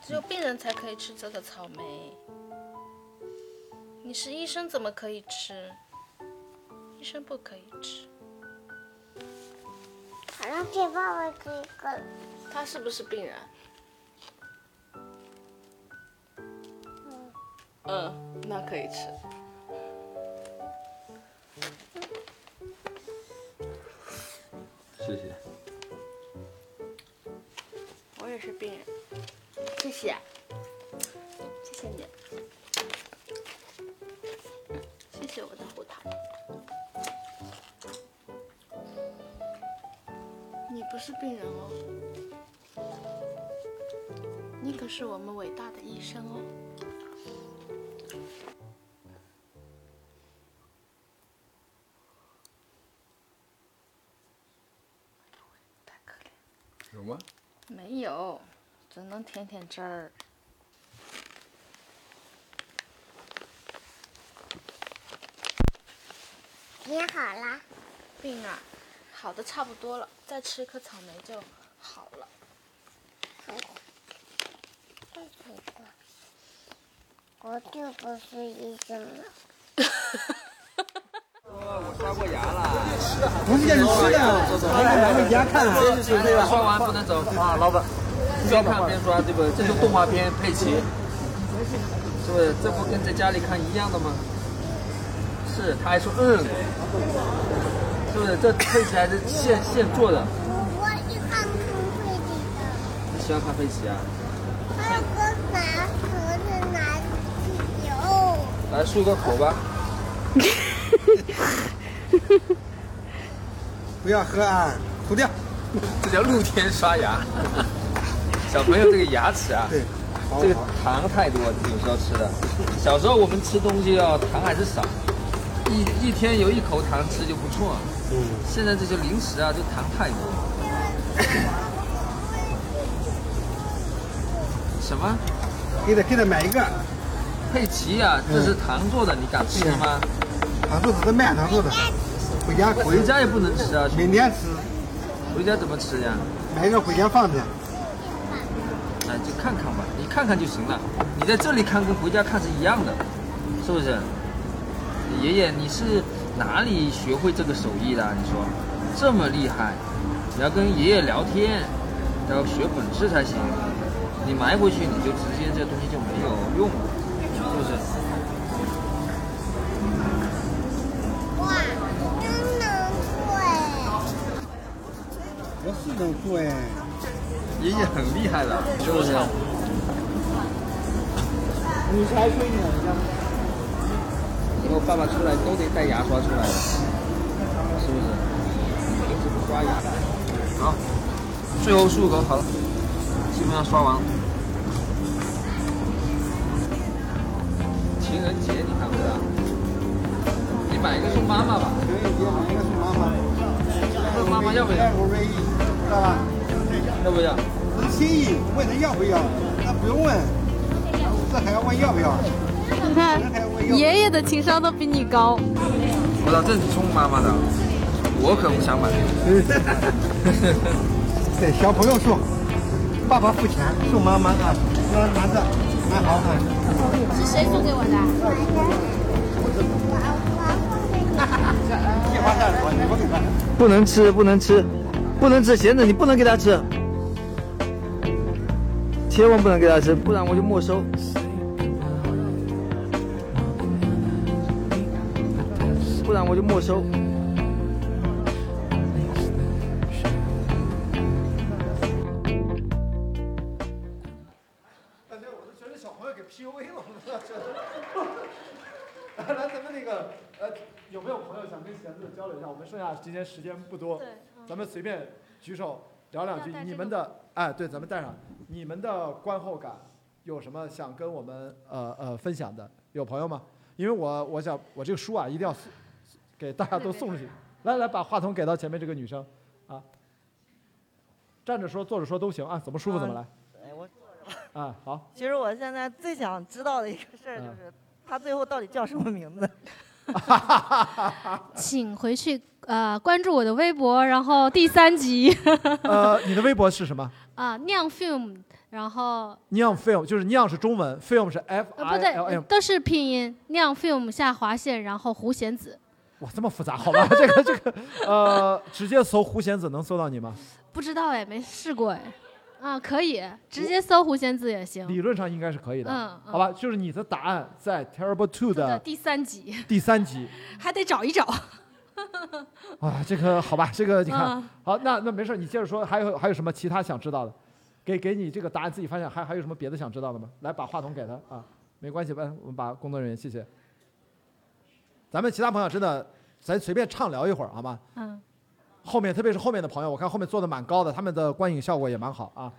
只有病人才可以吃这个草莓。你是医生怎么可以吃？医生不可以吃。好像给爸爸这个，他是不是病人？嗯，那可以吃。谢谢。我也是病人，谢谢，谢有吗？没有，只能舔舔汁儿。bien 好了。病啊，好的差不多了，再吃一颗草莓就好了。再吃一个，我就不是医生了。我刷过牙了。我们家是吃的，还得拿回家看啊。刷完不能走啊，老板。边看边刷，对不对？这是动画片佩奇，是不是？这不跟在家里看一样的吗？是，他还说嗯，是不是？这佩奇还是现现做的。我喜欢看会的。你喜欢看佩奇啊？那个拿盒子拿酒。来漱个口吧。不要喝啊，吐掉。这叫露天刷牙。小朋友这个牙齿啊，对，这个糖太多，有时候吃的。小时候我们吃东西要，糖还是少，一一天有一口糖吃就不错。嗯。现在这些零食啊，这糖太多。什么？给他给他买一个。佩奇啊，这是糖做的，你敢吃吗？糖做的是麦糖做的，回家回家也不能吃啊。明天吃。回家怎么吃呀？买一个回家放着。哎，就看看吧，你看看就行了。你在这里看跟回家看是一样的，是不是？爷爷，你是哪里学会这个手艺的？你说这么厉害，你要跟爷爷聊天，要学本事才行。你埋回去你就直接这东西就没有用，是我是能做哎。爷爷很厉害的，是不是？你才吹呢，以后爸爸出来都得带牙刷出来的，是不是？平时不刷牙。好，最后漱口好了，基本上刷完了。情人节你看不到？你买一个送妈妈吧。情人节买一个送妈妈。问妈妈要不要？知道吧？要不要？是心意，问他要不要，那不用问，这还要问要不要？你看，爷爷的情商都比你高。我操这是送妈妈的，我可不想买。对，小朋友送，爸爸付钱，送妈妈啊，拿拿着，拿好看。是谁送给我的？不能吃，不能吃，不能吃，咸的你不能给他吃。千万不能给他吃，不然我就没收。不然我就没收。感觉我都觉得小朋友给 PUA 了，来，咱们那个呃，有没有朋友想跟贤子交流一下？我们剩下今天时间不多，咱们随便举手聊两句。你们的哎，对，咱们带上。你们的观后感有什么想跟我们呃呃分享的？有朋友吗？因为我我想我这个书啊一定要给大家都送出去。来来，把话筒给到前面这个女生啊，站着说坐着说都行啊，怎么舒服怎么来。哎，我啊好。其实我现在最想知道的一个事儿就是他最后到底叫什么名字。请回去呃关注我的微博，然后第三集。呃，你的微博是什么？啊，酿 film，然后酿 film 就是酿是中文，film 是 F I L M，都是拼音。酿 film 下划线，然后胡贤子。哇，这么复杂？好吧，这个这个呃，直接搜胡贤子能搜到你吗？不知道哎，没试过哎。啊，可以直接搜胡仙子也行。理论上应该是可以的。嗯，好吧，就是你的答案在 Terrible Two 的第三集。第三集。还得找一找。啊，这个好吧，这个你看，好，那那没事，你接着说，还有还有什么其他想知道的？给给你这个答案自己发现，还还有什么别的想知道的吗？来，把话筒给他啊，没关系，吧我们把工作人员，谢谢。咱们其他朋友真的，咱随便畅聊一会儿好吗？嗯。后面特别是后面的朋友，我看后面坐的蛮高的，他们的观影效果也蛮好啊。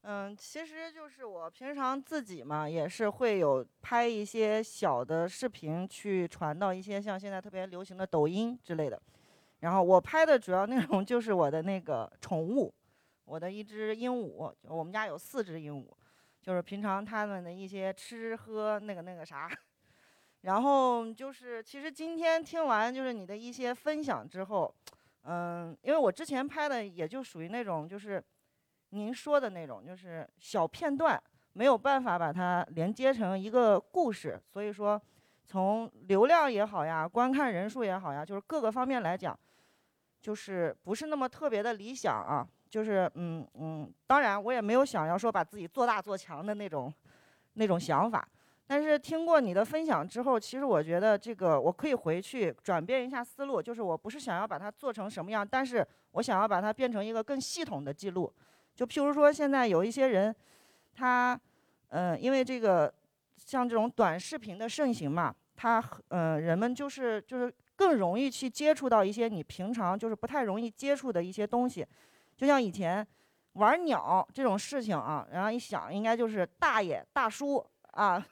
嗯，其实就是我平常自己嘛，也是会有拍一些小的视频去传到一些像现在特别流行的抖音之类的。然后我拍的主要内容就是我的那个宠物，我的一只鹦鹉，我们家有四只鹦鹉，就是平常它们的一些吃喝那个那个啥。然后就是其实今天听完就是你的一些分享之后，嗯，因为我之前拍的也就属于那种就是您说的那种，就是小片段，没有办法把它连接成一个故事，所以说从流量也好呀，观看人数也好呀，就是各个方面来讲。就是不是那么特别的理想啊，就是嗯嗯，当然我也没有想要说把自己做大做强的那种那种想法，但是听过你的分享之后，其实我觉得这个我可以回去转变一下思路，就是我不是想要把它做成什么样，但是我想要把它变成一个更系统的记录，就譬如说现在有一些人，他嗯因为这个像这种短视频的盛行嘛，他嗯人们就是就是。更容易去接触到一些你平常就是不太容易接触的一些东西，就像以前玩鸟这种事情啊，然后一想，应该就是大爷大叔啊，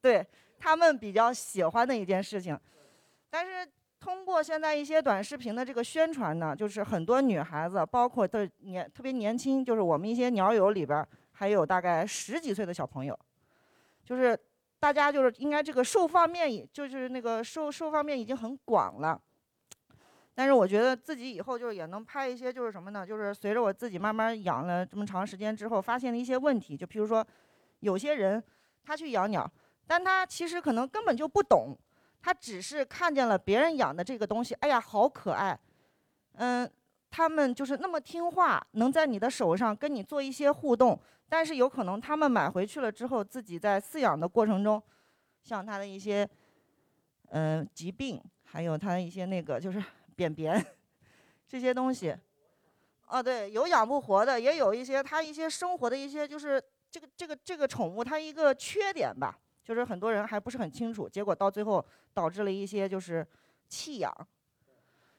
对他们比较喜欢的一件事情。但是通过现在一些短视频的这个宣传呢，就是很多女孩子，包括的年特别年轻，就是我们一些鸟友里边，还有大概十几岁的小朋友，就是大家就是应该这个受方面也就是那个受受方面已经很广了。但是我觉得自己以后就是也能拍一些，就是什么呢？就是随着我自己慢慢养了这么长时间之后，发现了一些问题。就譬如说，有些人他去养鸟，但他其实可能根本就不懂，他只是看见了别人养的这个东西，哎呀，好可爱，嗯，他们就是那么听话，能在你的手上跟你做一些互动。但是有可能他们买回去了之后，自己在饲养的过程中，像他的一些嗯疾病，还有他的一些那个就是。便便这些东西，哦，对，有养不活的，也有一些它一些生活的一些就是这个这个这个宠物它一个缺点吧，就是很多人还不是很清楚，结果到最后导致了一些就是弃养，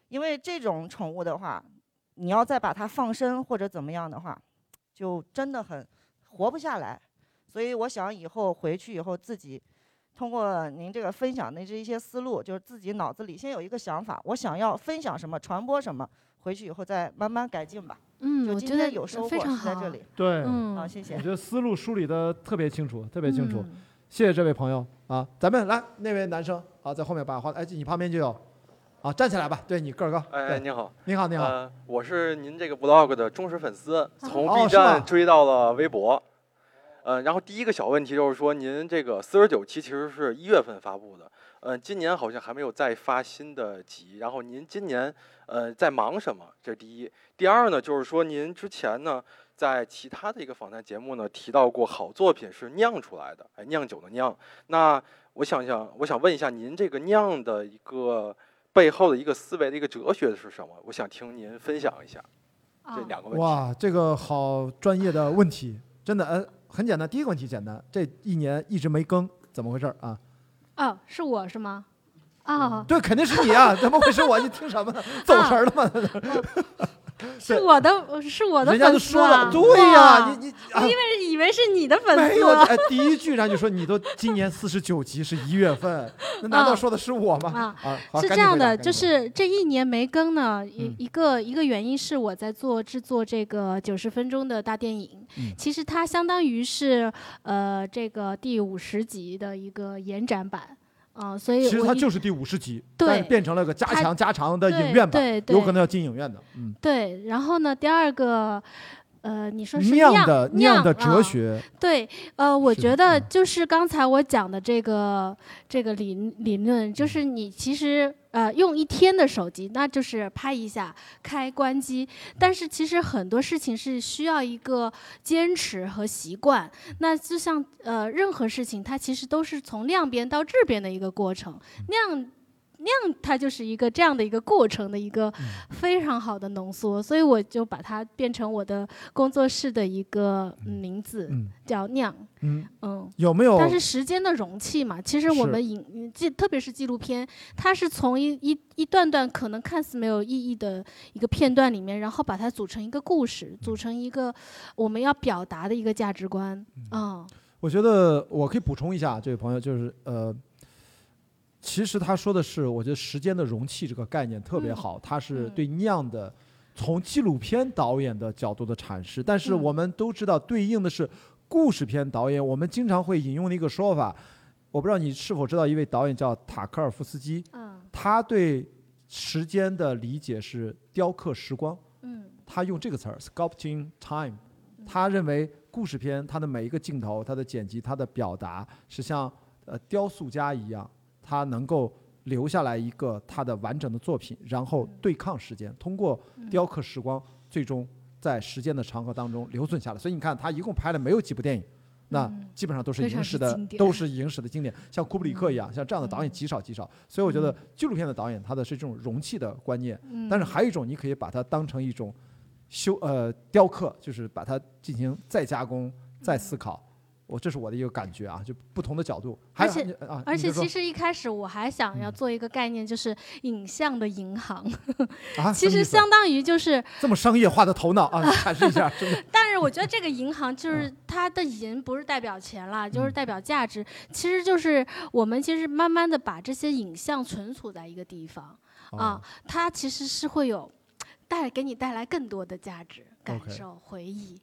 因为这种宠物的话，你要再把它放生或者怎么样的话，就真的很活不下来，所以我想以后回去以后自己。通过您这个分享的这一些思路，就是自己脑子里先有一个想法，我想要分享什么，传播什么，回去以后再慢慢改进吧。嗯，我觉得有收获这里。对，嗯，好，谢谢。我觉得思路梳理的特别清楚，特别清楚。谢谢这位朋友啊，咱们来那位男生啊，在后面把话，哎，你旁边就有，啊，站起来吧，对你个儿高。哎，你好，你好，你好。呃，我是您这个 vlog 的忠实粉丝，从 B 站追到了微博。呃，然后第一个小问题就是说，您这个四十九期其实是一月份发布的，呃，今年好像还没有再发新的集。然后您今年呃在忙什么？这是第一。第二呢，就是说您之前呢在其他的一个访谈节目呢提到过，好作品是酿出来的，哎，酿酒的酿。那我想想，我想问一下，您这个酿的一个背后的一个思维的一个哲学是什么？我想听您分享一下这两个问题。哇，这个好专业的问题，真的，呃。很简单，第一个问题简单，这一年一直没更，怎么回事啊？哦，是我是吗？啊，对，肯定是你啊！怎么会是我？你听什么？走神了吗？是我的，是我的粉丝啊！对呀，你你，我因为以为是你的粉丝。没有，哎，第一句然后就说你都今年四十九集是一月份，那难道说的是我吗？啊，是这样的，就是这一年没更呢，一一个一个原因是我在做制作这个九十分钟的大电影，其实它相当于是呃这个第五十集的一个延展版。啊，所以其实它就是第五十集，对，变成了个加强加长的影院版，有可能要进影院的。嗯，对。然后呢，第二个，呃，你说是酿的酿的哲学。对，呃，我觉得就是刚才我讲的这个这个理理论，就是你其实。呃，用一天的手机，那就是拍一下，开关机。但是其实很多事情是需要一个坚持和习惯。那就像呃，任何事情它其实都是从量变到质变的一个过程。量。酿它就是一个这样的一个过程的一个非常好的浓缩，所以我就把它变成我的工作室的一个名字，叫酿。嗯嗯，有没有？但是时间的容器嘛，其实我们影记特别是纪录片，它是从一一一段段可能看似没有意义的一个片段里面，然后把它组成一个故事，组成一个我们要表达的一个价值观。嗯，我觉得我可以补充一下，这位朋友就是呃。其实他说的是，我觉得时间的容器这个概念特别好，他是对酿的，从纪录片导演的角度的阐释。但是我们都知道，对应的是故事片导演。我们经常会引用的一个说法，我不知道你是否知道一位导演叫塔科尔夫斯基。他对时间的理解是雕刻时光。他用这个词儿 “sculpting time”。他认为故事片它的每一个镜头、它的剪辑、它的表达是像呃雕塑家一样。他能够留下来一个他的完整的作品，然后对抗时间，通过雕刻时光，最终在时间的长河当中留存下来。所以你看，他一共拍了没有几部电影，那基本上都是影史的，都是影史的经典。像库布里克一样，像这样的导演极少极少。所以我觉得纪录片的导演，他的是这种容器的观念。但是还有一种，你可以把它当成一种修呃雕刻，就是把它进行再加工、再思考。我这是我的一个感觉啊，就不同的角度。还而且啊，而且其实一开始我还想要做一个概念，就是影像的银行，其实相当于就是这么商业化的头脑啊，阐释一下，但是我觉得这个银行就是嗯它的银不是代表钱啦，就是代表价值。其实就是我们其实慢慢的把这些影像存储在一个地方哦啊，它其实是会有带给你带来更多的价值、感受、回忆。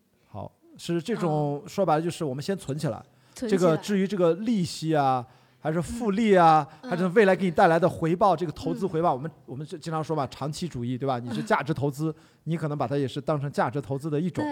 好，是这种说白了就是我们先存起来，存这个至于这个利息啊。还是复利啊，嗯还是未来给你带来的回报，这个投资回报，我们我们就经常说嘛，长期主义，对吧？你是价值投资，你可能把它也是当成价值投资的一种。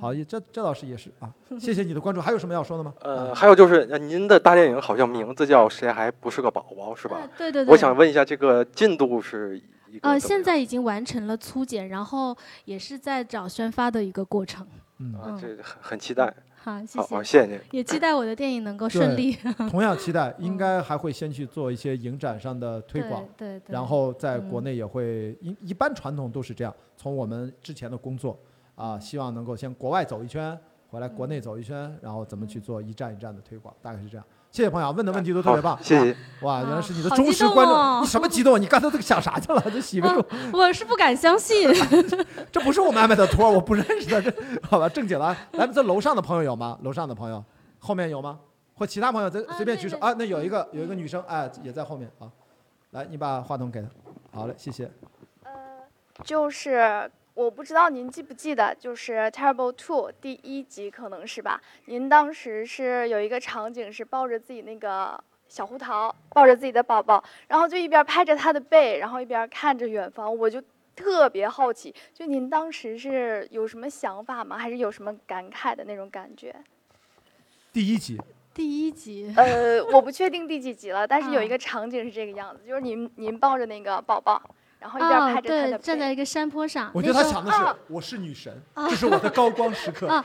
好，也这这倒是也是啊，谢谢你的关注。还有什么要说的吗？呃，还有就是，呃您的大电影好像名字叫《谁还不是个宝宝》，是吧？对对对。我想问一下，这个进度是一个呃，现在已经完成了粗剪，然后也是在找宣发的一个过程。嗯啊，这很很期待。好，谢谢。谢谢您。也期待我的电影能够顺利。同样期待，应该还会先去做一些影展上的推广，对对对然后在国嗯内也会一一般传统都是这样，从我们之前的工作啊，希望能够先国外走一圈，回来国内走一圈，然后怎么去做一站一站的推广，大概是这样。谢谢朋友，问的问题都特别棒，谢谢哇，原来是你的忠实观众，哦你什么激动？你刚才都想啥去了？这喜不住。我是不敢相信。这不是我们安排的托儿，我不认识的。这好吧，正经的啊，来，这楼上的朋友有吗？楼上的朋友，后面有吗？或其他朋友，咱随便举手啊。那有一个有一个女生，哎，也在后面啊。来，你把话筒给她。好嘞，谢谢。呃就是我不知道您记不记得，就是《Terrible Two》第一集可能是吧？您当时是有一个场景是抱着自己那个小胡桃，抱着自己的宝宝，然后就一边拍着他的背，然后一边看着远方，我就特别好奇，就您当时是有什么想法吗？还是有什么感慨的那种感觉？第一集，第一集。呃，我不确定第几集了，但是有一啊个场景是这个样子，就是您您抱着那个宝宝，然后一边哦，对，拍着他的背。站在一个山坡上。我觉得他想的是，我是女神，这是我的高光时刻。啊，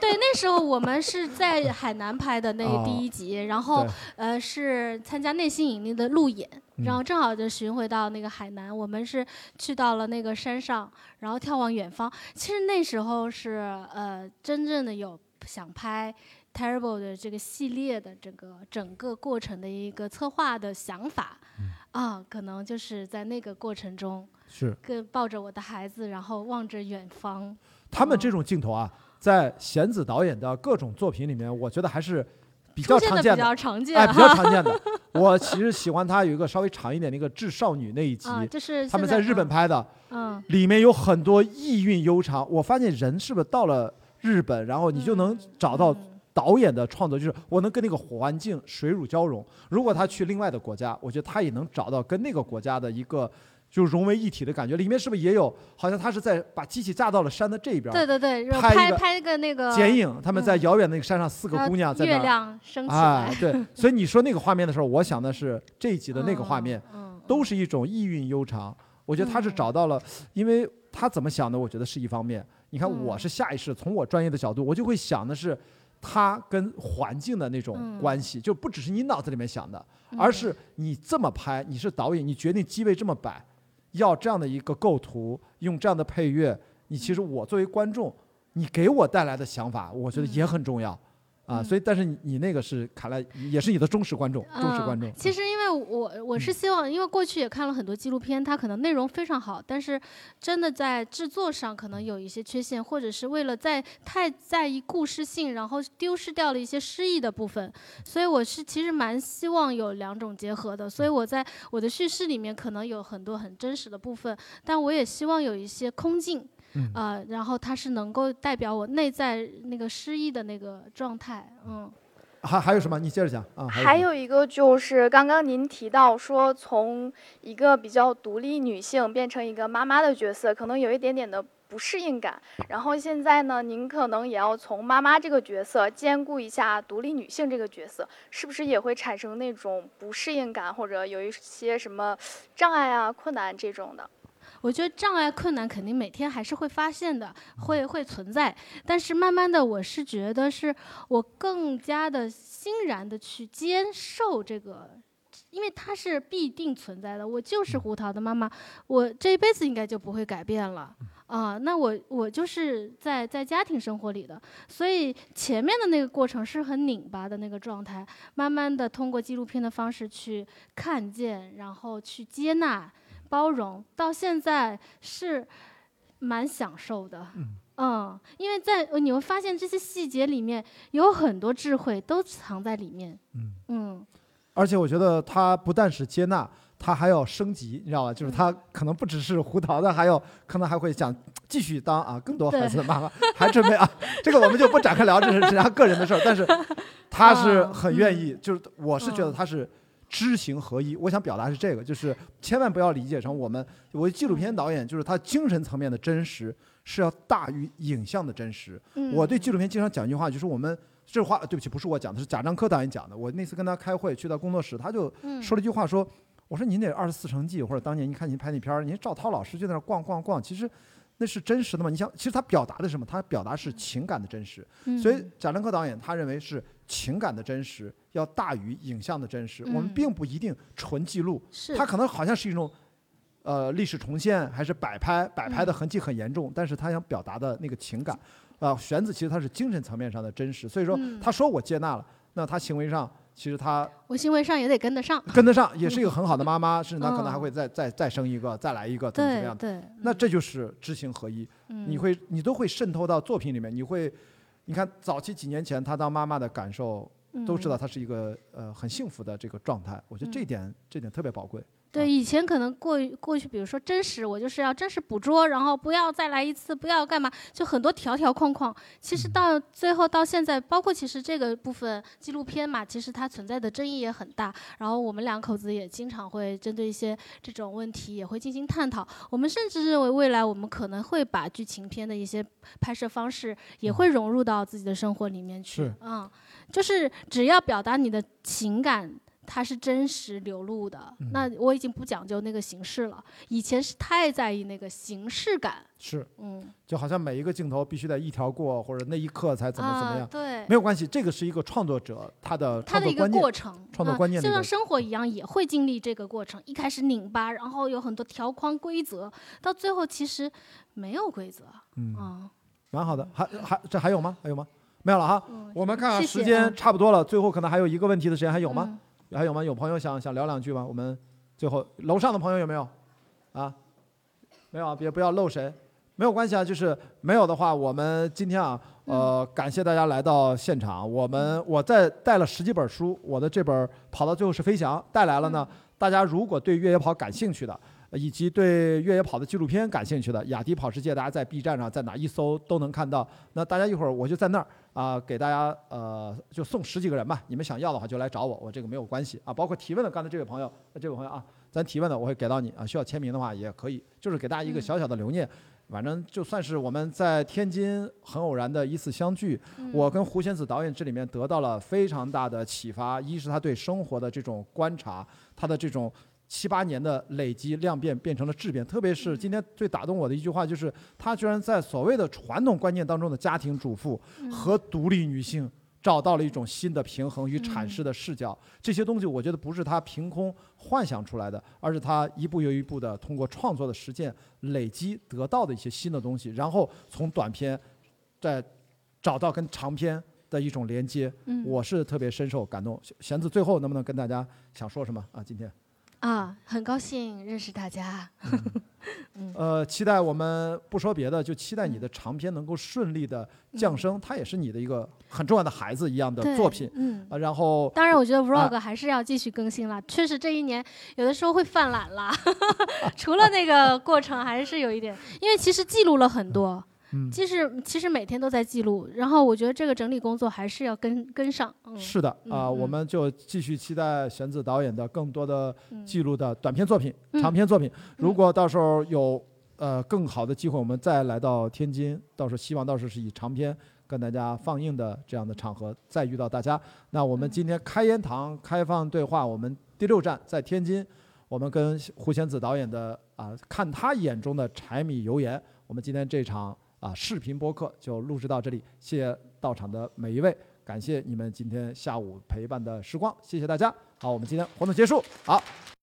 对，那时候我们是在海南拍的那哦第一集，然后呃是参加内心引力的路演，然后嗯正好就巡回到那个海南，我们是去到了那个山上，然后眺望远方。其实那时候是呃真正的有想拍。Terrible 的这个系列的这个整个过程的一个策划的想法，啊，可能就是在那个过程中，是跟抱着我的孩子，然后望着远方，他们这种镜头啊，在弦子导演的各种作品里面，我觉得还是比较常见的比较常见哎，比较常见的。我其实喜欢他有一个稍微长一点的一个《致少女》那一集，啊这是他们在日本拍的，嗯里面有很多意蕴悠长。我发现人是不是到了日本，然后你就能找到嗯导演的创作，就是我能跟那个环境水乳交融。如果他去另外的国家，我觉得他也能找到跟那个国家的一个。就融为一体的感觉，里面是不是也有？好像他是在把机器架到了山的这一边，对对对，拍拍拍个那个剪影，他们在嗯遥远那个山上，四个姑娘在月亮升起来，哎对，所以你说那个画面的时候，我想的是这一集的那个画面，嗯都是一种意蕴悠长。我觉得他是找到了，因为他怎么想的，我觉得是一方面。你看，嗯我是下意识从我专业的角度，我就会想的是他跟环境的那种嗯关系，就不只是你脑子里面想的，嗯而是你这么拍，你是导演，你决定机位这么摆，要这样的一个构图，用这样的配乐，你其实我作为观众，你给我带来的想法，我觉得也很重要。啊，所以但是你你那个是看来也是你的忠实观众，忠实观众嗯。。其实因为我我是希望，因为过去也看了很多纪录片，它可能内容非常好，但是真的在制作上可能有一些缺陷，或者是为了在太在意故事性，然后丢失掉了一些诗意的部分。所以我是其实蛮希望有两种结合的。所以我在我的叙事里面可能有很多很真实的部分，但我也希望有一些空镜。嗯呃，然后它是能够代表我内在那个诗意的那个状态，嗯。还还有什么？你接着讲啊。还有一个就是刚刚您提到说，从一个比较独立女性变成一个妈妈的角色，可能有一点点的不适应感。然后现在呢，您可能也要从妈妈这个角色兼顾一下独立女性这个角色，是不是也会产生那种不适应感，或者有一些什么障碍啊、困难这种的？我觉得障碍困难肯定每天还是会发现的，会会存在。但是慢慢的，我是觉得是我更加的欣然的去接受这个因为它是必定存在的，我就是胡桃的妈妈，我这一辈子应该就不会改变了啊。那我我就是在在家庭生活里的，所以前面的那个过程是很拧巴的那个状态，慢慢的通过纪录片的方式去看见，然后去接纳、包容，到现在是蛮享受的。嗯，因为在你会发现这些细节里面有很多智慧都藏在里面。嗯嗯。而且我觉得他不但是接纳，他还要升级，你知道吧？就是他可能不只是胡桃的，还有可能还会想继续当啊更多孩子的妈妈，还准备啊，这个我们就不展开聊，这是人家个人的事儿。但是他是很愿意，就是我是觉得他是知行合一。我想表达是这个，就是千万不要理解成我们我纪录片导演，就是他精神层面的真实是要大于影像的真实。我对纪录片经常讲一句话，就是我们。这话对不起，不是我讲的，是贾樟柯导演讲的。我那次跟他开会，去到工作室，他就说了一句话，说：“我说您那二十四城记，或者当年您看您拍那片儿，您赵涛老师就在那逛逛逛，其实那是真实的吗？你想，其实他表达的是什么？他表达是情感的真实。所以贾樟柯导演他认为是情感的真实要大于影像的真实。我们并不一定纯记录，它可能好像是一种呃历史重现，还是摆拍，摆拍的痕迹很严重，但是他想表达的那个情感。”啊，玄子其实他是精神层面上的真实，所以说他说我接纳了，那他行为上其实他我行为上也得跟得上，跟得上也是一个很好的妈妈，甚至他可能还会再再再生一个，再来一个怎么怎么样对，那这就是知行合一，你会你都会渗透到作品里面，你会，你看早期几年前他当妈妈的感受，都知道他是一个呃很幸福的这个状态，我觉得这点这点特别宝贵。对，以前可能过过去，比如说真实，我就是要真实捕捉，然后不要再来一次，不要干嘛，就很多条条框框。其实到最后到现在，包括其实这个部分纪录片嘛，其实它存在的争议也很大。然后我们两口子也经常会针对一些这种问题也会进行探讨。我们甚至认为未来我们可能会把剧情片的一些拍摄方式也会融入到自己的生活里面去。嗯，就是只要表达你的情感。它是真实流露的，那我已经不讲究那个形式了。以前是太在意那个形式感，是，嗯，就好像每一个镜头必须得一条过，或者那一刻才怎么怎么样，对，没有关系，这个是一个创作者他的他的一个过程，创作观念，就像生活一样，也会经历这个过程。一开始拧巴，然后有很多条框规则，到最后其实没有规则，嗯，蛮好的。还还这还有吗？还有吗？没有了哈。我们看看时间差不多了，最后可能还有一个问题的时间，还有吗？还有吗？有朋友想想聊两句吗？我们最后楼上的朋友有没有？啊，没有啊，别不要漏谁，没有关系啊。就是没有的话，我们今天啊，呃，感谢大家来到现场。我们我在带了十几本书，我的这本跑到最后是飞翔带来了呢。大家如果对越野跑感兴趣的，以及对越野跑的纪录片感兴趣的，雅迪跑世界，大家在 B 站上在哪一搜都能看到。那大家一会儿我就在那儿啊，给大家呃就送十几个人吧。你们想要的话就来找我，我这个没有关系啊。包括提问的，刚才这位朋友，这位朋友啊，咱提问的我会给到你啊。需要签名的话也可以，就是给大家一个小小的留念。反正就算是我们在天津很偶然的一次相聚，我跟胡仙子导演这里面得到了非常大的启发。一是他对生活的这种观察，他的这种。七八年的累积量变变成了质变，特别是今天最打动我的一句话，就是他居然在所谓的传统观念当中的家庭主妇和独立女性找到了一种新的平衡与阐释的视角。这些东西我觉得不是他凭空幻想出来的，而是他一步又一步的通过创作的实践累积得到的一些新的东西，然后从短片再找到跟长篇的一种连接。我是特别深受感动。弦子最后能不能跟大家想说什么啊？今天？啊，很高兴认识大家。呃，期待我们不说别的，就期待你的长篇能够顺利的降生。它也是你的一个很重要的孩子一样的作品。嗯，然后当然，我觉得 vlog 还是要继续更新了。确实，这一年有的时候会犯懒了。除了那个过程，还是有一点，因为其实记录了很多。其实其实每天都在记录，然后我觉得这个整理工作还是要跟跟上。是的啊，我们就继续期待玄子导演的更多的记录的短片作品、长篇作品。如果到时候有呃更好的机会，我们再来到天津，到时候希望到时候是以长篇跟大家放映的这样的场合再遇到大家。那我们今天开言堂开放对话，我们第六站在天津，我们跟胡贤子导演的啊看他眼中的柴米油盐，我们今天这场。啊，视频播客就录制到这里，谢谢到场的每一位，感谢你们今天下午陪伴的时光，谢谢大家，好，我们今天活动结束，好。